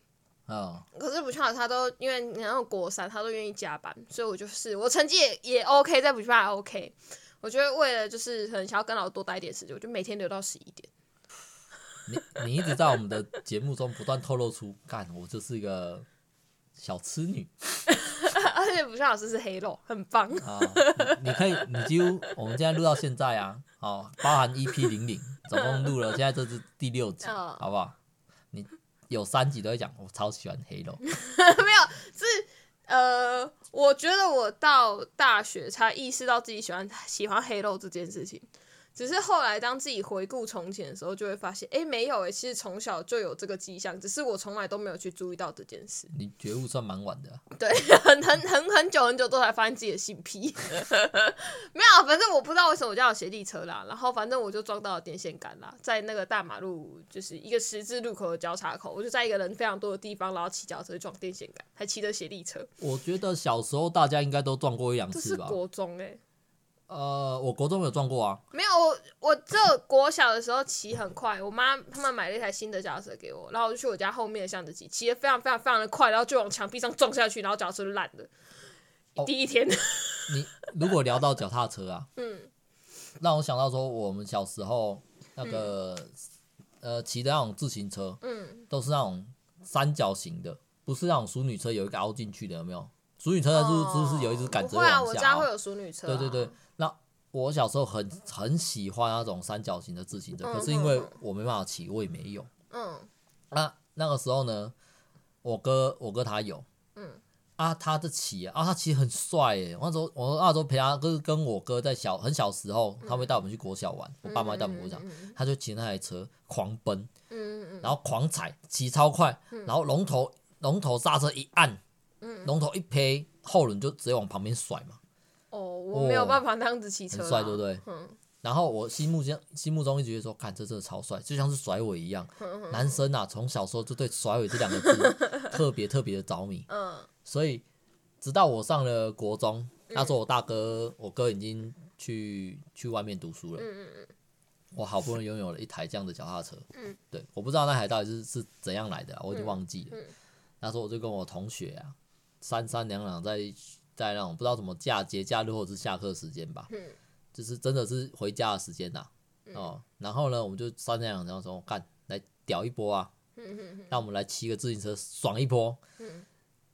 哦。可是补习班他都因为你要国三，他都愿意加班，所以我就是我成绩也也 OK，在补习班还 OK。我觉得为了就是很想要跟老师多待一点时间，我就每天留到十一点。你你一直在我们的节目中不断透露出，干我就是一个小痴女，而且补习老师是黑肉，很棒啊！你可以，你几乎我们现在录到现在啊，哦，包含 EP 零零，总共录了，现在这是第六集，哦、好不好？有三集都在讲，我超喜欢黑肉，没有是呃，我觉得我到大学才意识到自己喜欢喜欢黑肉这件事情。只是后来当自己回顾从前的时候，就会发现，哎、欸，没有哎，其实从小就有这个迹象，只是我从来都没有去注意到这件事。你觉悟算蛮晚的、啊。对，很很很很久很久都才发现自己的性癖。没有，反正我不知道为什么我叫斜地车啦，然后反正我就撞到了电线杆啦，在那个大马路就是一个十字路口的交叉口，我就在一个人非常多的地方，然后骑脚车撞电线杆，还骑着斜地车。我觉得小时候大家应该都撞过一两次吧。这是国中哎、欸。呃，我国中没有撞过啊。没有，我我这国小的时候骑很快，我妈他们买了一台新的脚踏车给我，然后我就去我家后面的巷子骑，骑得非常非常非常的快，然后就往墙壁上撞下去，然后脚踏车就烂了。哦、第一天。你如果聊到脚踏车啊，嗯，让我想到说我们小时候那个、嗯、呃骑的那种自行车，嗯，都是那种三角形的，不是那种淑女车有一个凹进去的，有没有？淑女车是是不是有一只杆子往下？会啊，我家会有淑女车、啊。对对对。我小时候很很喜欢那种三角形的自行车，可是因为我没办法骑，我也没有。嗯，那那个时候呢，我哥我哥他有，嗯啊，他的骑啊，他骑很帅耶。那时候我那时候陪他，跟跟我哥在小很小时候，他会带我们去国小玩，我爸妈带我们国小，他就骑那台车狂奔，嗯，然后狂踩，骑超快，然后龙头龙头刹车一按，嗯，龙头一撇，后轮就直接往旁边甩嘛。哦，我没有办法那样子骑车，很帅，对不对？嗯。然后我心目中心目中一直觉得说，看这真的超帅，就像是甩尾一样。男生啊，从小时候就对甩尾这两个字 特别特别的着迷。嗯。所以，直到我上了国中，那时候我大哥，我哥已经去去外面读书了。嗯嗯。我好不容易拥有了一台这样的脚踏车。嗯。对，我不知道那台到底是是怎样来的，我已经忘记了。那时候我就跟我同学啊。三三两两在在那种不知道什么假节假日或者是下课时间吧，嗯就是真的是回家的时间呐，哦，然后呢，我们就三三两两说干来屌一波啊，那我们来骑个自行车爽一波，嗯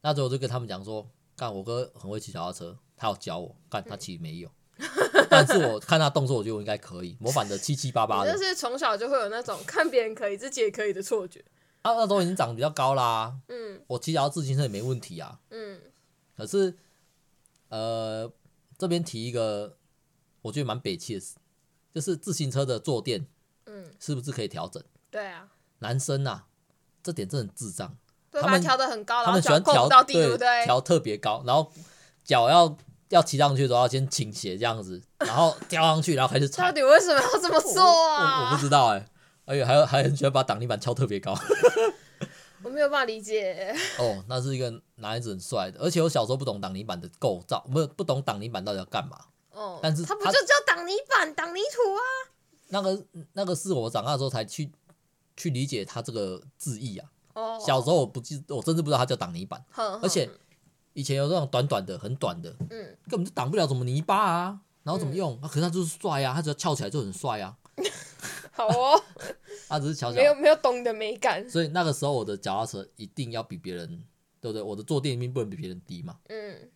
那时候我就跟他们讲说，干我哥很会骑脚踏车，他要教我，干他骑没有。但是我看他动作，我觉得我应该可以模仿的七七八八的。就是从小就会有那种看别人可以，自己也可以的错觉。啊，那时候已经长得比较高啦。嗯，我骑脚自行车也没问题啊。嗯，可是，呃，这边提一个，我觉得蛮北气的事，就是自行车的坐垫，嗯，是不是可以调整？对啊。男生啊，这点真的很智障。他们调的很高，他们喜欢调对调特别高，然后脚要。要骑上去的时候要先倾斜这样子，然后跳上去，然后开始踩。到底为什么要这么做啊？我，不知道哎、欸，而且还有还很喜欢把挡泥板敲特别高。我没有办法理解。哦，那是一个男孩子很帅的，而且我小时候不懂挡泥板的构造，不是不懂挡泥板到底要干嘛。哦。但是他不就叫挡泥板、挡泥土啊？那个那个是我长大之后才去去理解他这个字义啊。哦。小时候我不记，我甚至不知道他叫挡泥板。而且。以前有这种短短的、很短的，嗯，根本就挡不了什么泥巴啊，然后怎么用？嗯、啊，可是他就是帅啊，他只要翘起来就很帅啊。好哦，他 只是瞧瞧，没有没有懂你的美感。所以那个时候我的脚踏车一定要比别人，对不对？我的坐垫一定不能比别人低嘛。嗯。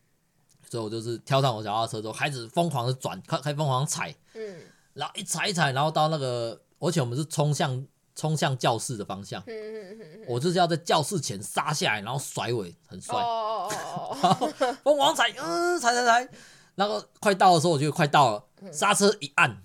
所以我就是跳上我脚踏车之后，开始疯狂的转，开开疯狂踩，嗯，然后一踩一踩，然后到那个，而且我们是冲向。冲向教室的方向，嗯嗯嗯我就是要在教室前刹下来，然后甩尾，很帅，哦哦哦哦 疯狂踩，嗯，踩踩踩，然后快到的时候，我觉得快到了，刹车一按，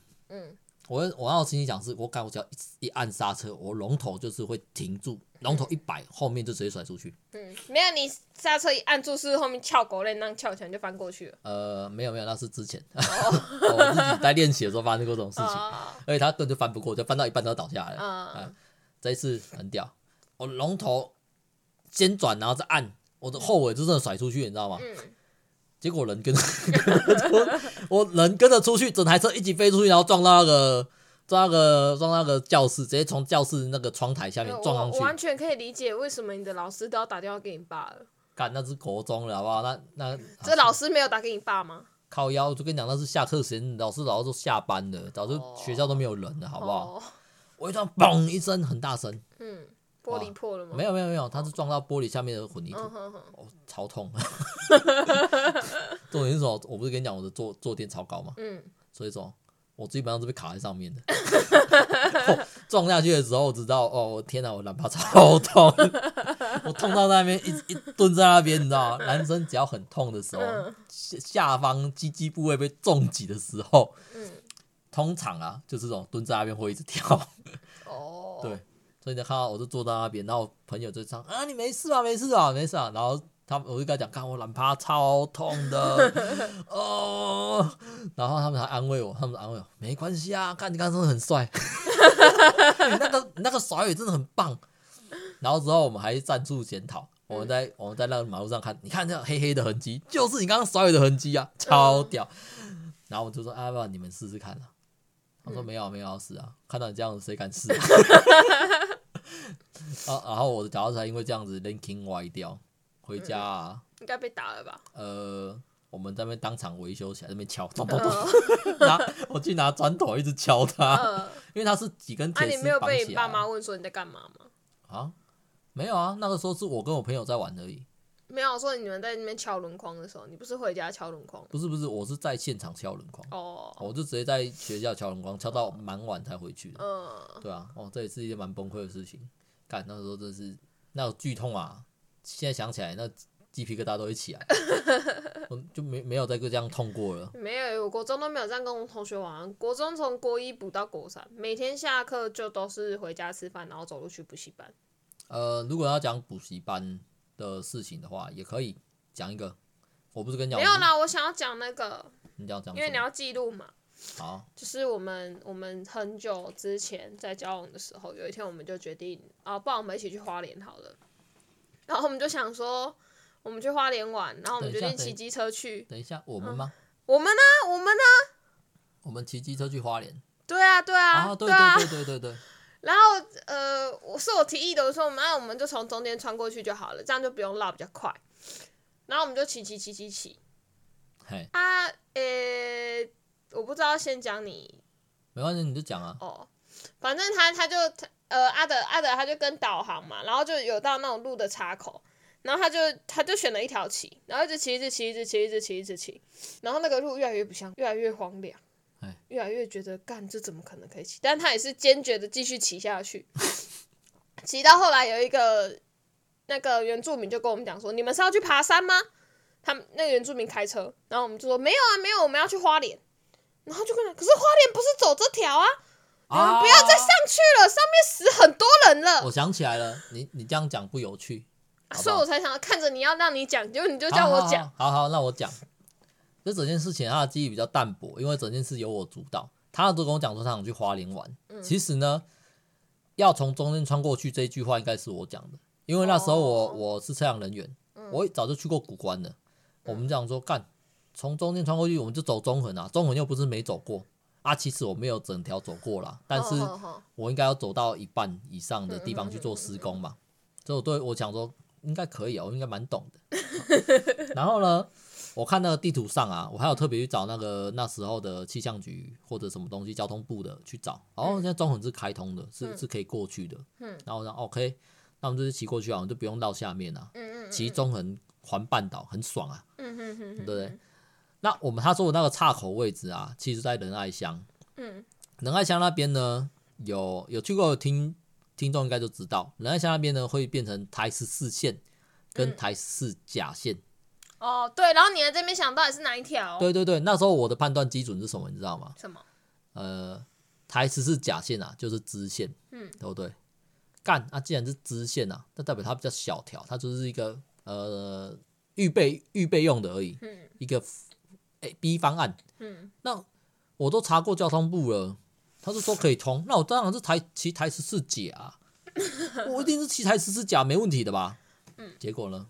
我我要心里讲是，我感觉我只要一一按刹车，我龙头就是会停住，龙头一摆，后面就直接甩出去。嗯，没有，你刹车一按住，是后面翘狗链，那样翘起来就翻过去了。呃，没有没有，那是之前，我自己在练习的时候发生过这种事情，而且他根本就翻不过，就翻到一半都要倒下来了。这一次很屌，我龙头先转，然后再按，我的后尾就真的甩出去，你知道吗？结果人跟 着，我人跟着出去，整台车一起飞出去，然后撞到那个撞那个撞那个教室，直接从教室那个窗台下面撞上去。我完全可以理解为什么你的老师都要打电话给你爸了。干，那是国中了，好不好？那那这老师没有打给你爸吗？靠腰，我就跟你讲，那是下课时间，老师早就下班了，早就学校都没有人了，好不好？我一撞，嘣一声，很大声。嗯。玻璃破了吗？没有没有没有，它是撞到玻璃下面的混凝土，哦，超痛。重点是什么？我不是跟你讲我的坐坐垫超高吗？嗯，所以说，我基本上是被卡在上面的。撞下去的时候，我知道，哦，我天哪，我懒趴超痛，我痛到那边一一蹲在那边，你知道吗？男生只要很痛的时候，下下方鸡鸡部位被重击的时候，通常啊，就是这种蹲在那边会一直跳。哦，对。所以你看到我就坐在那边，然后朋友就唱啊，你没事吧？没事啊，没事啊。然后他我就跟他讲，看我懒趴超痛的 哦。然后他们还安慰我，他们安慰我没关系啊，看你刚刚真的很帅，你那个那个甩尾真的很棒。然后之后我们还站住检讨，我们在我们在那个马路上看，你看这黑黑的痕迹，就是你刚刚甩尾的痕迹啊，超屌。然后我就说啊，不然你们试试看啊。他说没有没有要试啊，看到你这样子谁敢试啊？啊，然后我的脚踏车因为这样子 linking 歪掉，回家啊，应该被打了吧？呃，我们在那边当场维修起来，在那边敲，咚咚咚，拿我去拿砖头一直敲它，因为它是几根铁丝绑起来。你没有被你爸妈问说你在干嘛吗？啊，没有啊，那个时候是我跟我朋友在玩而已。没有说你们在那边敲轮框的时候，你不是回家敲轮框？不是不是，我是在现场敲轮框。哦，我就直接在学校敲轮框，敲到蛮晚才回去。嗯，对啊，哦，这也是一件蛮崩溃的事情。干，那时候真是那种剧痛啊！现在想起来，那鸡皮疙瘩都会起来。我就没没有再这样痛过了。没有，我国中都没有这样跟我同学玩。国中从国一补到国三，每天下课就都是回家吃饭，然后走路去补习班。呃，如果要讲补习班。的事情的话，也可以讲一个。我不是跟你讲，没有啦，我想要讲那个。你要讲，因为你要记录嘛。好。就是我们我们很久之前在交往的时候，有一天我们就决定啊，不然我们一起去花莲好了。然后我们就想说，我们去花莲玩，然后我们决定骑机车去。等一下，我们吗？我们呢？我们呢？我们骑机车去花莲。对啊，对啊，对啊，对对对对对。然后，呃，我是我提议的，我说，那我们就从中间穿过去就好了，这样就不用绕比较快。然后我们就骑骑骑骑骑。嘿，啊，呃、欸，我不知道先讲你，没关系，你就讲啊。哦，反正他他就呃阿德阿德他就跟导航嘛，然后就有到那种路的岔口，然后他就他就选了一条骑，然后一直骑一直骑一直骑一直骑一直骑，然后那个路越来越不像，越来越荒凉，越来越觉得干这怎么可能可以骑？但他也是坚决的继续骑下去，骑到后来有一个那个原住民就跟我们讲说：“你们是要去爬山吗？”他们那个原住民开车，然后我们就说没有啊，没有，我们要去花莲。然后就跟他，可是花莲不是走这条啊，你们不要再上去了，啊、上面死很多人了。我想起来了，你你这样讲不有趣，好好，所以我才想要看着你要让你讲，结果你就叫我讲。好好，好，好，好，那我讲。这整件事情他的记忆比较淡薄，因为整件事由我主导。他都跟我讲说他想去花莲玩，嗯、其实呢，要从中间穿过去这一句话应该是我讲的，因为那时候我、哦、我是测量人员，嗯、我早就去过古关了。我们这样说，干，从中间穿过去，我们就走中横啊。中横又不是没走过啊。其实我没有整条走过啦，但是我应该要走到一半以上的地方去做施工嘛。所以我对我想说，应该可以啊，我应该蛮懂的。然后呢，我看那个地图上啊，我还有特别去找那个那时候的气象局或者什么东西交通部的去找。哦，现在中横是开通的，是是可以过去的。然后我说 OK，那我们就是骑过去啊，我们就不用到下面了。骑中横。环半岛很爽啊，嗯哼哼哼，对不对？那我们他说的那个岔口位置啊，其实在仁爱乡。嗯，仁爱乡那边呢，有有去过的听听众应该就知道，仁爱乡那边呢会变成台十四线跟台十四甲线。哦，对，然后你在这边想到底是哪一条？对对对，那时候我的判断基准是什么，你知道吗？什么？呃，台词是假线啊，就是支线，嗯，对不对？干，那既然是支线啊，那代表它比较小条，它就是一个。呃，预备预备用的而已，嗯、一个 A B 方案。嗯，那我都查过交通部了，他是说可以通，那我当然是台骑台十四甲，我一定是骑台十四甲没问题的吧？嗯，结果呢，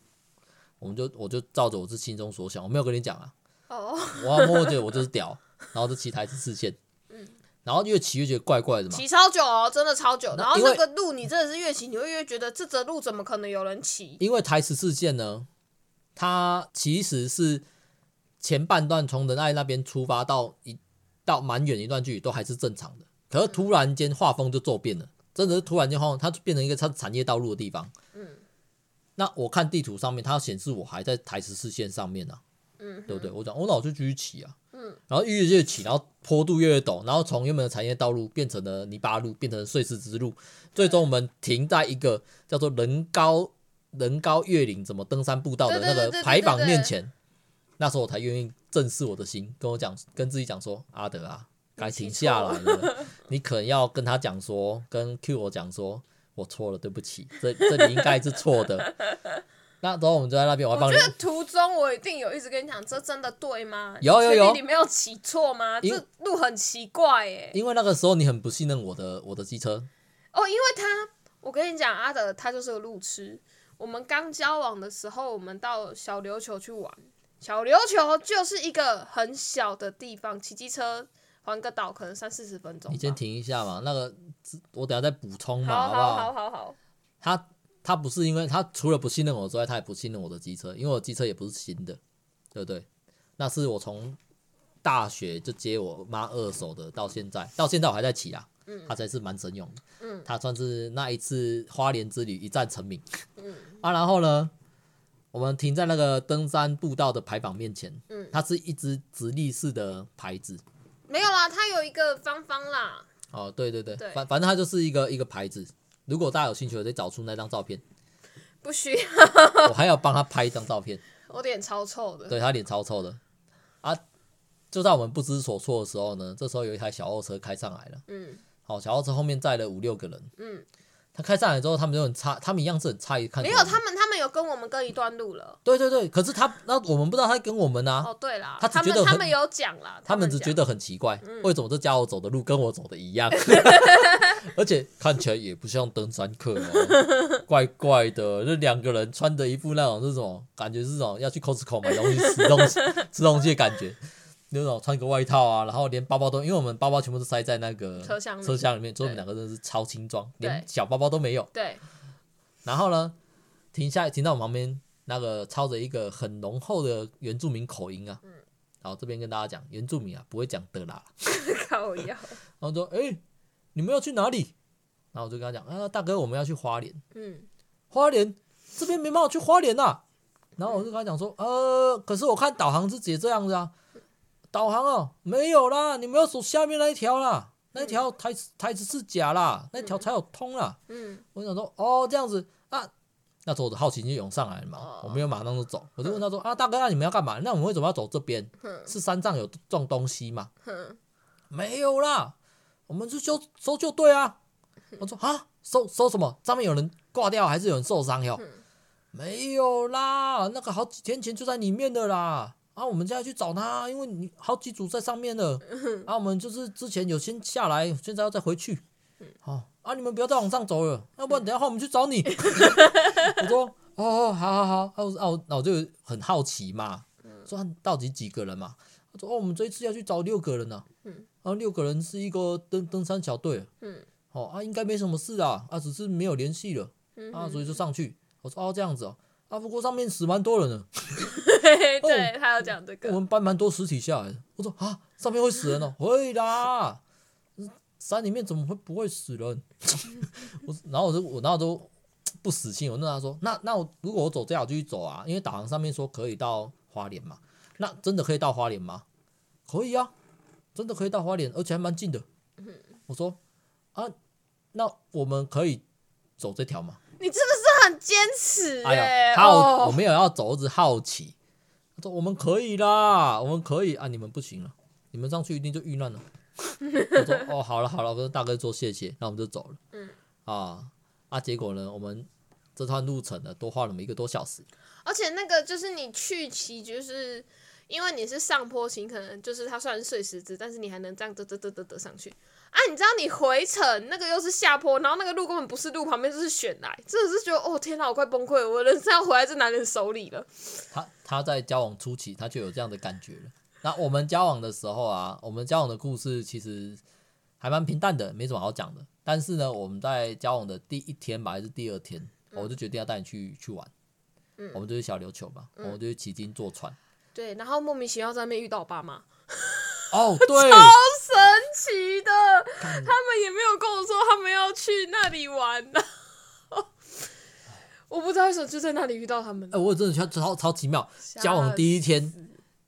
我们就我就照着我自心中所想，我没有跟你讲啊。哦，我要摸着我就是屌，然后就骑台十四线。然后越骑越觉得怪怪的嘛，骑超久哦，真的超久。然后那个路你真的是越骑你会越觉得这则路怎么可能有人骑？因为台十四线呢，它其实是前半段从仁爱那边出发到一到蛮远一段距离都还是正常的，可是突然间画风就骤变了，真的是突然间画风，它就变成一个它产业道路的地方。嗯，那我看地图上面它显示我还在台十四线上面呢，嗯，对不对？我讲我那我就继续骑啊。然后越越起，然后坡度越越陡，然后从原本的产业道路变成了泥巴路，变成碎石之路。最终我们停在一个叫做人高人高越岭怎么登山步道的那个牌坊面前。那时候我才愿意正视我的心，跟我讲，跟自己讲说：“阿德啊，该停下来了。你可能要跟他讲说，跟 Q 我讲说，我错了，对不起，这这里应该是错的。”那之后我们就在那边，我还帮你。我觉得途中我一定有一直跟你讲，这真的对吗？有有有，你没有骑错吗？这路很奇怪耶。因为那个时候你很不信任我的我的机车。哦，因为他，我跟你讲，阿德他就是个路痴。我们刚交往的时候，我们到小琉球去玩，小琉球就是一个很小的地方，骑机车环个岛可能三四十分钟。你先停一下嘛，那个我等下再补充嘛，好好不好？好好好。他。他不是因为他除了不信任我之外，他也不信任我的机车，因为我机车也不是新的，对不对？那是我从大学就接我妈二手的，到现在到现在我还在骑啊，嗯，他才是蛮神勇的，嗯，他算是那一次花莲之旅一战成名，嗯啊，然后呢，我们停在那个登山步道的牌坊面前，嗯，它是一只直立式的牌子，没有啦，它有一个方方啦，哦，对对对，对反反正它就是一个一个牌子。如果大家有兴趣，可以找出那张照片。不需要，我还要帮他拍一张照片。我脸超臭的。对，他脸超臭的啊！就在我们不知所措的时候呢，这时候有一台小货车开上来了。嗯。好，小货车后面载了五六个人。嗯。他开上来之后，他们就很差，他们一样是很差异。看没有，他们他们有跟我们跟一段路了。对对对，可是他那我们不知道他跟我们啊。哦，对啦，他只觉得他们有讲啦，他们只觉得很奇怪，为什么这家伙走的路跟我走的一样，而且看起来也不像登山客哦，怪怪的。那两个人穿的一副那种这种感觉是这种要去 Costco 买东西吃东西吃东西的感觉。那种穿个外套啊，然后连包包都，因为我们包包全部都塞在那个车厢车厢里面，所以我们两个真的是超轻装，连小包包都没有。对。然后呢，停下来，停到我旁边，那个操着一个很浓厚的原住民口音啊。嗯。然后这边跟大家讲，原住民啊不会讲的啦。靠腰。然后说：“哎，你们要去哪里？”然后我就跟他讲：“啊，大哥，我们要去花莲。”嗯。花莲这边没办法去花莲呐。然后我就跟他讲说：“呃，可是我看导航是直接这样子啊。导航哦，没有啦，你们要走下面那一条啦。”那条台词台词是假啦，那条才有通啦。嗯，我想说，哦，这样子啊，那时候我的好奇心就涌上来了嘛，哦、我没有马上就走，我就问他说，啊，大哥，那你们要干嘛？那我们为什么要走这边？是山上有种东西吗？没有啦，我们是搜搜救队啊。我说啊，搜搜什么？上面有人挂掉还是有人受伤哟？没有啦，那个好几天前就在里面的啦。啊，我们现在去找他，因为你好几组在上面了。啊，我们就是之前有先下来，现在要再回去。好，啊，你们不要再往上走了，要不然等下换我们去找你。我说，哦，好好好，啊，我那我就很好奇嘛，说到底几个人嘛？他说，哦，我们这一次要去找六个人呢。啊，六个人是一个登登山小队。哦，啊，应该没什么事啊，啊，只是没有联系了。啊，所以就上去。我说，哦，这样子哦。啊，不过上面死蛮多人的。对，他要讲这个。我们搬蛮多尸体下来的。我说啊，上面会死人哦？会啦，山里面怎么会不会死人？我然后我就我然后都不死心，我问他说，那那我如果我走这条继续走啊？因为导航上面说可以到花莲嘛，那真的可以到花莲吗？可以啊，真的可以到花莲，而且还蛮近的。我说啊，那我们可以走这条吗？你真的是很坚持哎、呀！好，哦、我没有要走，我只好奇。他说我们可以啦，我们可以啊，你们不行了，你们上去一定就遇难了。我说哦，好了好了，我跟大哥说谢谢，那我们就走了。嗯啊啊，结果呢，我们这段路程呢，多花了我们一个多小时。而且那个就是你去骑，就是因为你是上坡型，可能就是它虽然是碎石子，但是你还能这样嘚嘚嘚嘚嘚上去。啊，你知道你回程那个又是下坡，然后那个路根本不是路，旁边就是悬崖，真的是觉得哦天哪，我快崩溃了，我人生要回来这男人手里了。他他在交往初期他就有这样的感觉了。那我们交往的时候啊，我们交往的故事其实还蛮平淡的，没什么好讲的。但是呢，我们在交往的第一天吧，还是第二天，嗯、我就决定要带你去去玩。嗯，我们就去小琉球嘛，嗯、我们就去骑鲸坐船。对，然后莫名其妙在那边遇到我爸妈。哦，对，超神奇的，他们也没有跟我说他们要去那里玩呢。我不知道为什么就在那里遇到他们。哎、欸，我真的觉得超超奇妙。交往第一天、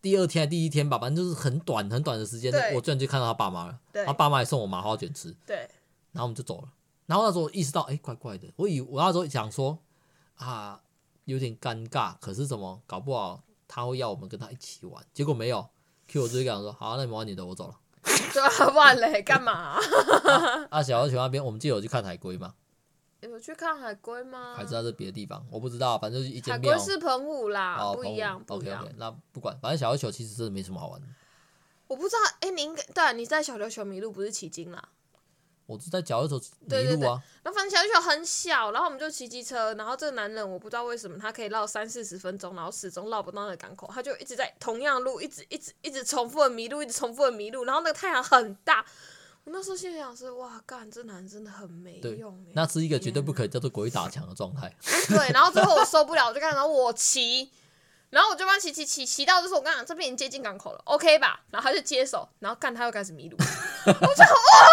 第二天还第一天吧，反正就是很短很短的时间，对我居然就看到他爸妈了。对他爸妈还送我麻花卷吃。对，然后我们就走了。然后那时候我意识到，哎、欸，怪怪的。我以我那时候想说，啊，有点尴尬。可是怎么搞不好他会要我们跟他一起玩？结果没有。Q 我直接跟他说：“好，那你玩你的，我走了。”对啊，玩嘞，干嘛、啊？啊，小琉球那边，我们记得有去看海龟吗？有去看海龟吗？还是在这别的地方？我不知道，反正就是一间庙。海龟是澎湖啦，哦、不一样，不一样。Okay, okay, 那不管，反正小琉球其实真的没什么好玩的。我不知道，哎、欸，你应该对、啊，你在小琉球迷路不是起经啦？我是在小琉球迷路啊，那反正小琉球很小，然后我们就骑机车，然后这个男人我不知道为什么他可以绕三四十分钟，然后始终绕不到那个港口，他就一直在同样路，一直一直一直重复的迷路，一直重复的迷路，然后那个太阳很大，我那时候心里想说，哇，干，这男人真的很没用，那是一个绝对不可以叫做鬼打墙的状态。对，然后最后我受不了，我就看到我骑，然后我就帮他骑骑骑骑到就是我跟你讲这边已经接近港口了，OK 吧？然后他就接手，然后干他又开始迷路，我就哇！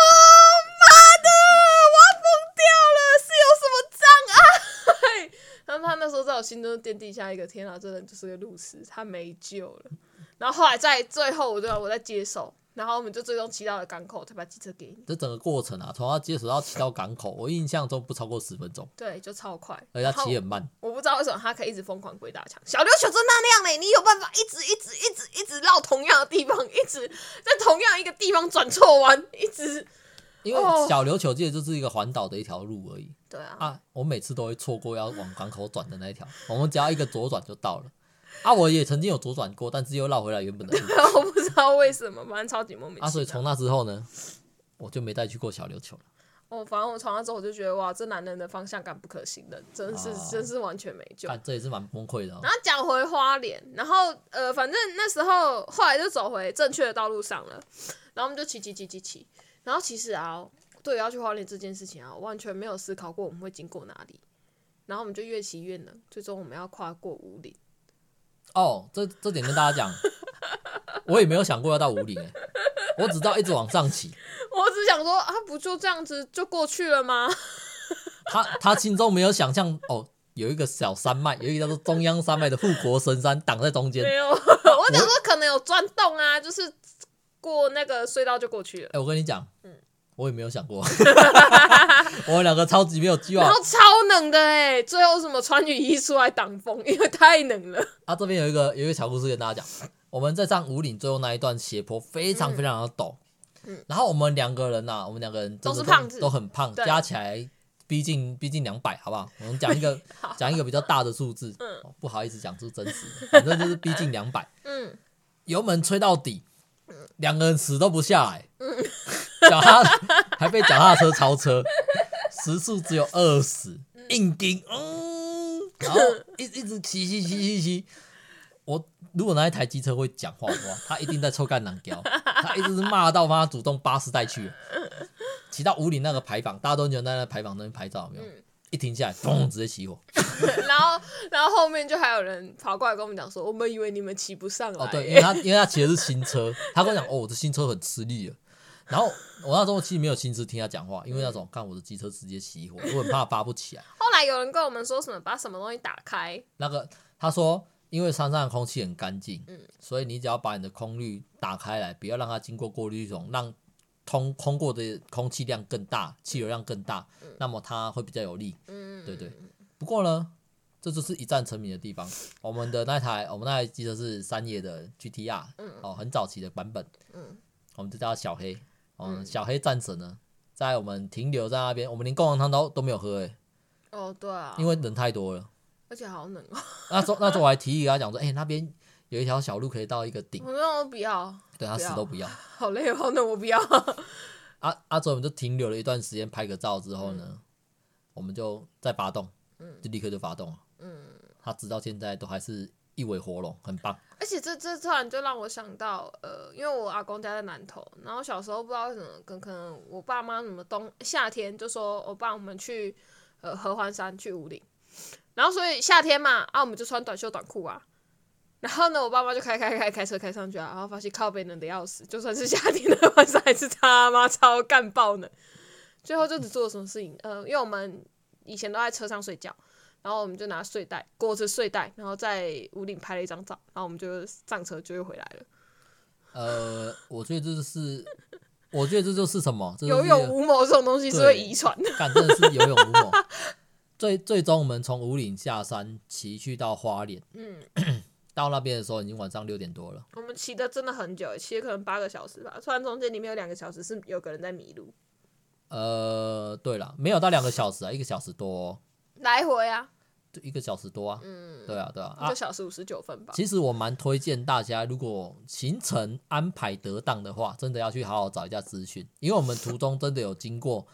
然后他那时候在我心中奠定下一个天啊，这人就是个路痴，他没救了。然后后来在最后，我就我在接手，然后我们就最终骑到了港口，才把机车给你。这整个过程啊，从他接手到骑到港口，我印象中不超过十分钟。对，就超快，而且他骑很慢。我不知道为什么他可以一直疯狂鬼打墙。小琉球就那样嘞，你有办法一直一直一直一直绕同样的地方，一直在同样一个地方转错弯，一直。因为小琉球其实就是一个环岛的一条路而已。对啊。啊，我每次都会错过要往港口转的那一条，我们只要一个左转就到了。啊，我也曾经有左转过，但是又绕回来原本的路。我不知道为什么，反正超级莫名其妙。啊，所以从那之后呢，我就没再去过小琉球了。哦，反正我从那之后我就觉得，哇，这男人的方向感不可信的，真是，啊、真是完全没救。这也是蛮崩溃的，哦。然后讲回花莲，然后呃，反正那时候后来就走回正确的道路上了，然后我们就骑骑骑骑骑，然后其实啊。对，要去花莲这件事情啊，我完全没有思考过我们会经过哪里。然后我们就越骑越冷，最终我们要跨过武岭。哦，这这点跟大家讲，我也没有想过要到武岭哎，我只知道一直往上骑。我只想说啊，不就这样子就过去了吗？他他心中没有想象哦，有一个小山脉，有一个叫做中央山脉的护国神山挡在中间。没有，我想说可能有钻洞啊，就是过那个隧道就过去了。哎，我跟你讲，嗯，我也没有想过，我们两个超级没有计划，然后超冷的哎，最后什么穿雨衣出来挡风，因为太冷了。啊，这边有一个有一个小故事跟大家讲，我们在上五岭最后那一段斜坡非常非常的陡。嗯。嗯，然后我们两个人呐、啊，我们两个人都，都是胖子，都很胖，加起来逼近逼近两百，好不好？我们讲一个 讲一个比较大的数字，嗯，不好意思讲出真实，反正就是逼近两百，嗯，油门吹到底，两个人死都不下来，嗯，脚踏还被脚踏车超车，时速只有二十，硬顶，嗯，然后一一直骑骑骑骑骑。我如果那一台机车会讲话的话，他一定在臭干狼叫，他一直是骂到他主动巴士带去，骑到五里那个牌坊，大家都觉得在那牌坊那边拍照，有没有？一停下来，嘣，直接起火。然后，然后后面就还有人跑过来跟我们讲说，我们以为你们骑不上来。哦，对，因为他因为他骑的是新车，他跟我讲，哦，我的新车很吃力了。然后我那时候其实没有心思听他讲话，因为那种看我的机车直接熄火，我很怕发不起来。后来有人跟我们说什么，把什么东西打开？那个他说。因为山上的空气很干净，嗯，所以你只要把你的空滤打开来，不要让它经过过滤系统，让通通过的空气量更大，气流量更大，嗯，那么它会比较有力，嗯，对对。不过呢，这就是一战成名的地方。我们的那台，我们那台机车是三叶的 GTR，嗯，哦，很早期的版本，嗯，我们就叫它小黑，嗯，小黑战神呢，在我们停留在那边，我们连贡丸汤都都没有喝，哎，哦，对啊，因为人太多了。而且好冷哦。那时候，那时候我还提议跟他讲说，哎、欸，那边有一条小路可以到一个顶。我说我不要。对，他死都不要。好累，好冷，我不要。啊啊！之后我们就停留了一段时间，拍个照之后呢，嗯、我们就再发动，就立刻就发动了。嗯。他直到现在都还是一尾活龙，很棒。而且这这突然就让我想到，呃，因为我阿公家在南投，然后小时候不知道为什么，跟可能我爸妈什么冬夏天就说我爸我们去呃合欢山去武岭。然后所以夏天嘛，啊，我们就穿短袖短裤啊。然后呢，我爸妈就开开开开车开上去啊，然后发现靠北冷的要死，就算是夏天的晚上 还是他妈超干爆呢。最后就只做了什么事情？呃，因为我们以前都在车上睡觉，然后我们就拿睡袋裹着睡袋，然后在屋顶拍了一张照，然后我们就上车就又回来了。呃，我觉得这就是，我觉得这就是什么？有勇无谋这种东西是会遗传的，干真的是有勇无谋。最最终，我们从五岭下山骑去到花莲，嗯，到那边的时候已经晚上六点多了。我们骑的真的很久，骑了可能八个小时吧。突然中间里面有两个小时是有个人在迷路。呃，对了，没有到两个小时啊，一个小时多哦。来回啊？就，一个小时多啊。嗯，对啊，对啊，一个小时五十九分吧。其实我蛮推荐大家，如果行程安排得当的话，真的要去好好找一下资讯，因为我们途中真的有经过，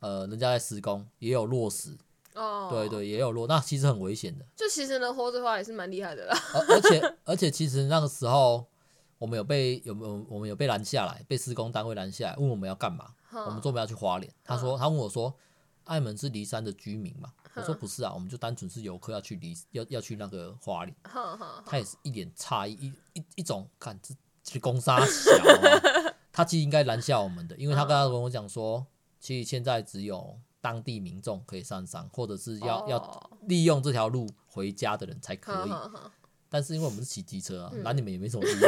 呃，人家在施工，也有落石。哦，对对，也有落，那其实很危险的。就其实能活着的话，也是蛮厉害的啦。而而且而且，其实那个时候我们有被有没有我们有被拦下来，被施工单位拦下来，问我们要干嘛？呵我们说我们要去花莲。他说他问我说：“爱门是离山的居民嘛？”我说：“不是啊，我们就单纯是游客，要去离要要去那个花莲。”他也是一脸诧异，一一一种看这这公杀小啊。他其实应该拦下我们的，因为他刚刚跟我讲说，其实现在只有。当地民众可以上山，或者是要、oh. 要利用这条路回家的人才可以。但是因为我们是骑机车啊，拦、嗯、你们也没什么意义，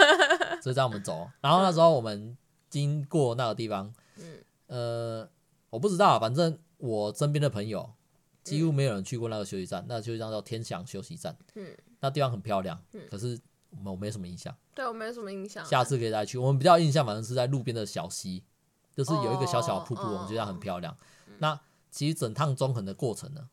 所以让我们走。然后那时候我们经过那个地方，嗯、呃，我不知道，反正我身边的朋友几乎没有人去过那个休息站。嗯、那个休息站叫天祥休息站，嗯、那地方很漂亮，嗯、可是我们没什么印象。对我没什么印象，下次可以再去。我们比较印象反正是在路边的小溪，就是有一个小小的瀑布，oh. 我们觉得很漂亮。那其实整趟中横的过程呢，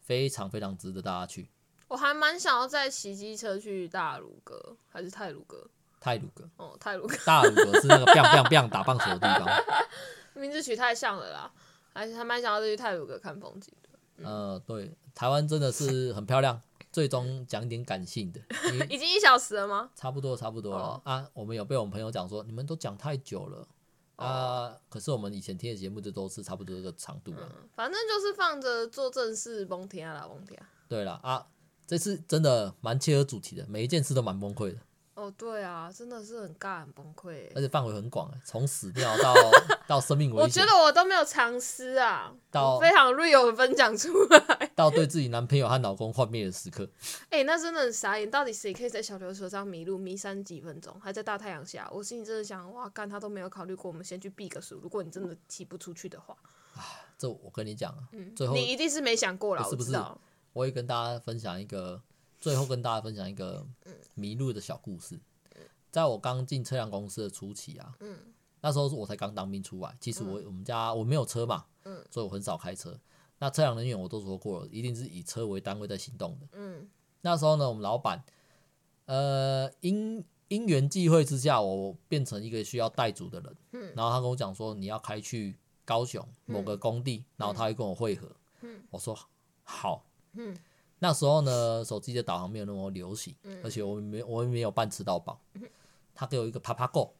非常非常值得大家去。我还蛮想要再骑机车去大鲁阁，还是泰鲁阁？泰鲁阁哦，泰鲁阁。大鲁阁是那个 biang biang biang 打棒球的地方，名字取太像了啦。还是还蛮想要再去泰鲁阁看风景呃，对，台湾真的是很漂亮。最终讲点感性的，已经一小时了吗？差不多，差不多了、哦、啊。我们有被我们朋友讲说，你们都讲太久了。啊，可是我们以前听的节目就都是差不多这个长度了。反正就是放着做正事，甭听啦，甭听。对了啊，这次真的蛮切合主题的，每一件事都蛮崩溃的。哦，对啊，真的是很尬，很崩溃，而且范围很广，从死掉到 到生命危险。我觉得我都没有藏私啊，到非常 real 的分享出来，到对 自己男朋友和老公幻灭的时刻。哎、欸，那真的很傻眼，到底谁可以在小琉球上迷路迷三几分钟，还在大太阳下？我心里真的想，哇，干他都没有考虑过，我们先去避个暑。如果你真的骑不出去的话，啊，这我跟你讲啊，嗯，最后你一定是没想过了，是不是？我，我会跟大家分享一个，最后跟大家分享一个迷路的小故事。在我刚进车辆公司的初期啊，嗯，那时候我才刚当兵出来。其实我我们家我没有车嘛，嗯，所以我很少开车。那车辆人员我都说过了，一定是以车为单位在行动的。嗯，那时候呢，我们老板，呃，因因缘际会之下，我变成一个需要带组的人。嗯，然后他跟我讲说，你要开去高雄某个工地，然后他会跟我会合。嗯，我说好。嗯，那时候呢，手机的导航没有那么流行，而且我没我也没有办吃到饱。他给我一个 Papago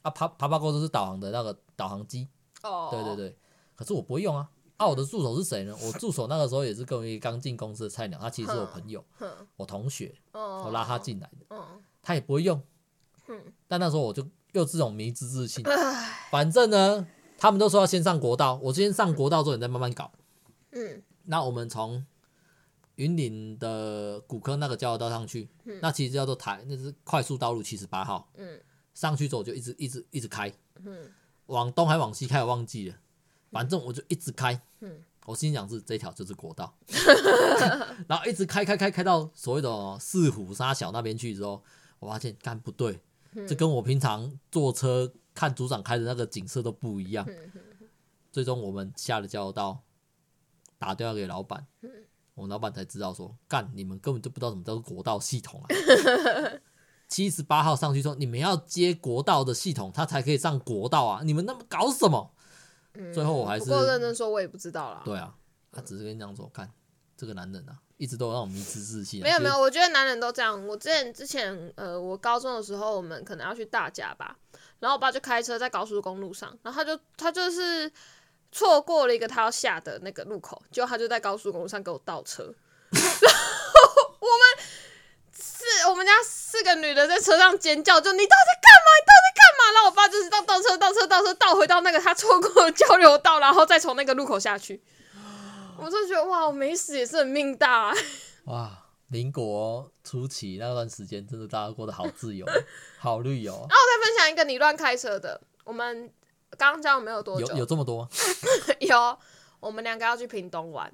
啊，Papago 就是导航的那个导航机。哦，对对对。可是我不会用啊。啊，我的助手是谁呢？我助手那个时候也是跟我一个刚进公司的菜鸟，他其实是我朋友，我同学，我拉他进来的。他也不会用。但那时候我就又这种迷之自信。反正呢，他们都说要先上国道，我先上国道之后，你再慢慢搞。嗯。那我们从。云林的古坑那个交流道上去，嗯、那其实叫做台，那是快速道路七十八号。嗯、上去之后就一直一直一直开，嗯、往东还往西开，我忘记了。反正我就一直开，嗯、我心想是这条就是国道，然后一直开开开开到所谓的四虎沙小那边去之后，我发现干不对，嗯、这跟我平常坐车看组长开的那个景色都不一样。嗯、最终我们下了交流道，打电话给老板。我们老板才知道说，干你们根本就不知道什么叫做国道系统啊！七十八号上去说，你们要接国道的系统，他才可以上国道啊！你们那么搞什么？嗯、最后我还是不过认真说，我也不知道啦。对啊，他只是跟你讲说，看这个男人啊，一直都有那种迷之自信、啊。没有没有，我觉得男人都这样。我之前之前呃，我高中的时候，我们可能要去大甲吧，然后我爸就开车在高速公路上，然后他就他就是。错过了一个他要下的那个路口，结果他就在高速公路上给我倒车，然后我们是我们家四个女的在车上尖叫，就你到底在干嘛？你到底在干嘛？然后我爸就是倒倒车倒车倒车倒回到那个他错过的交流道，然后再从那个路口下去。我就觉得哇，我没死也是很命大啊。哇，民国初期那段时间真的大家过得好自由，好绿游。然后我再分享一个你乱开车的，我们。刚刚交往没有多久，有有这么多？有，我们两个要去屏东玩，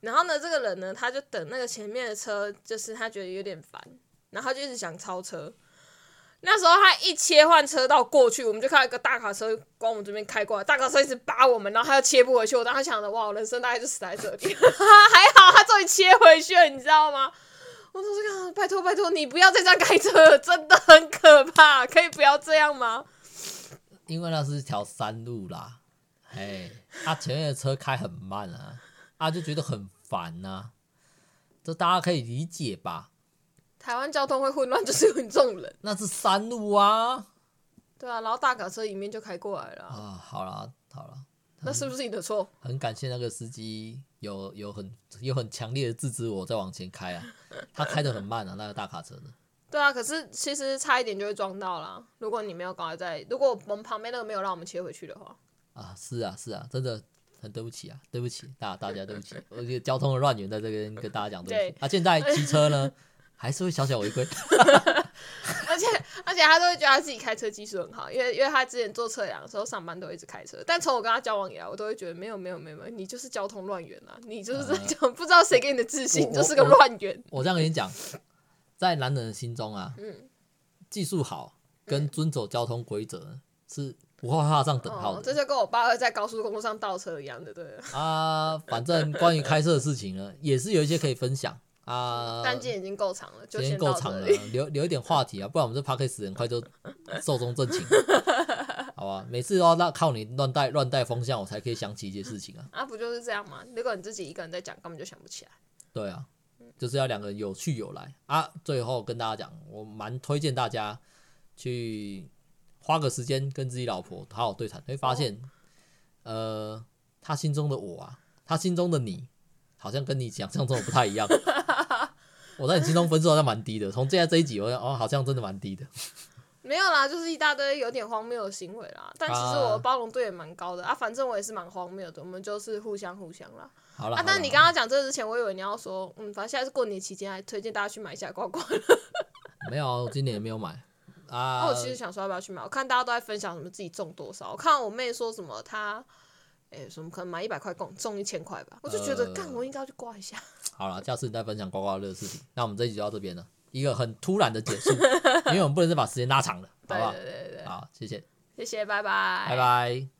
然后呢，这个人呢，他就等那个前面的车，就是他觉得有点烦，然后他就一直想超车。那时候他一切换车道过去，我们就看到一个大卡车往我们这边开过来，大卡车一直扒我们，然后他又切不回去。我当时想着，哇，我人生大概就死在这里。还好他终于切回去了，你知道吗？我说这个，拜托拜托，你不要再这样开车，真的很可怕，可以不要这样吗？因为那是一条山路啦，嘿，他、啊、前面的车开很慢啊，啊就觉得很烦呐、啊，这大家可以理解吧？台湾交通会混乱，就是有你这种人。那是山路啊，对啊，然后大卡车迎面就开过来了。啊，好了好了，那是不是你的错？很感谢那个司机有有很有很强烈的制止我再往前开啊，他开的很慢啊，那个大卡车呢。对啊，可是其实差一点就会撞到啦。如果你没有赶快在，如果我们旁边那个没有让我们切回去的话，啊，是啊，是啊，真的很对不起啊，对不起大大家，对不起，我觉得交通的乱源在这边跟大家讲对不起。他现在骑车呢，还是会小小违规，而且而且他都会觉得他自己开车技术很好，因为因为他之前做测量的时候上班都一直开车，但从我跟他交往以来，我都会觉得没有没有没有没有，你就是交通乱源啊，你就是在讲、呃、不知道谁给你的自信，就是个乱源。我这样跟你讲。在男人的心中啊，嗯技术好跟遵守交通规则是不会画上等号的。这就跟我爸会在高速公路上倒车一样的，对。啊，反正关于开车的事情呢，也是有一些可以分享啊。但今天已经够长了，今天够长了，留留一点话题啊，不然我们这 podcast 很快就寿终正寝。好吧，每次都要那靠你乱带乱带风向，我才可以想起一些事情啊。啊，不就是这样吗？如果你自己一个人在讲，根本就想不起来。对啊。就是要两个人有去有来啊！最后跟大家讲，我蛮推荐大家去花个时间跟自己老婆好好对谈，会发现，哦、呃，他心中的我啊，他心中的你，好像跟你想象中的不太一样。我在你心中分数好像蛮低的，从现在这一集，我哦，好像真的蛮低的。没有啦，就是一大堆有点荒谬的行为啦。但其实我的包容度也蛮高的啊，反正我也是蛮荒谬的，我们就是互相互相啦。好了啊，但你刚刚讲这个之前，我以为你要说，嗯，反正现在是过年期间，还推荐大家去买一下刮刮乐。没有，我今年也没有买 啊。我其实想说要不要去买，我看大家都在分享什么自己中多少，我看我妹说什么她，哎，什么可能买一百块中中一千块吧，我就觉得，干、呃，我应该要去刮一下。好了，下次你再分享刮刮乐的事情。那我们这一集就到这边了。一个很突然的结束，因为我们不能再把时间拉长了，好不好？对对对对，好，谢谢，谢谢，拜拜，拜拜。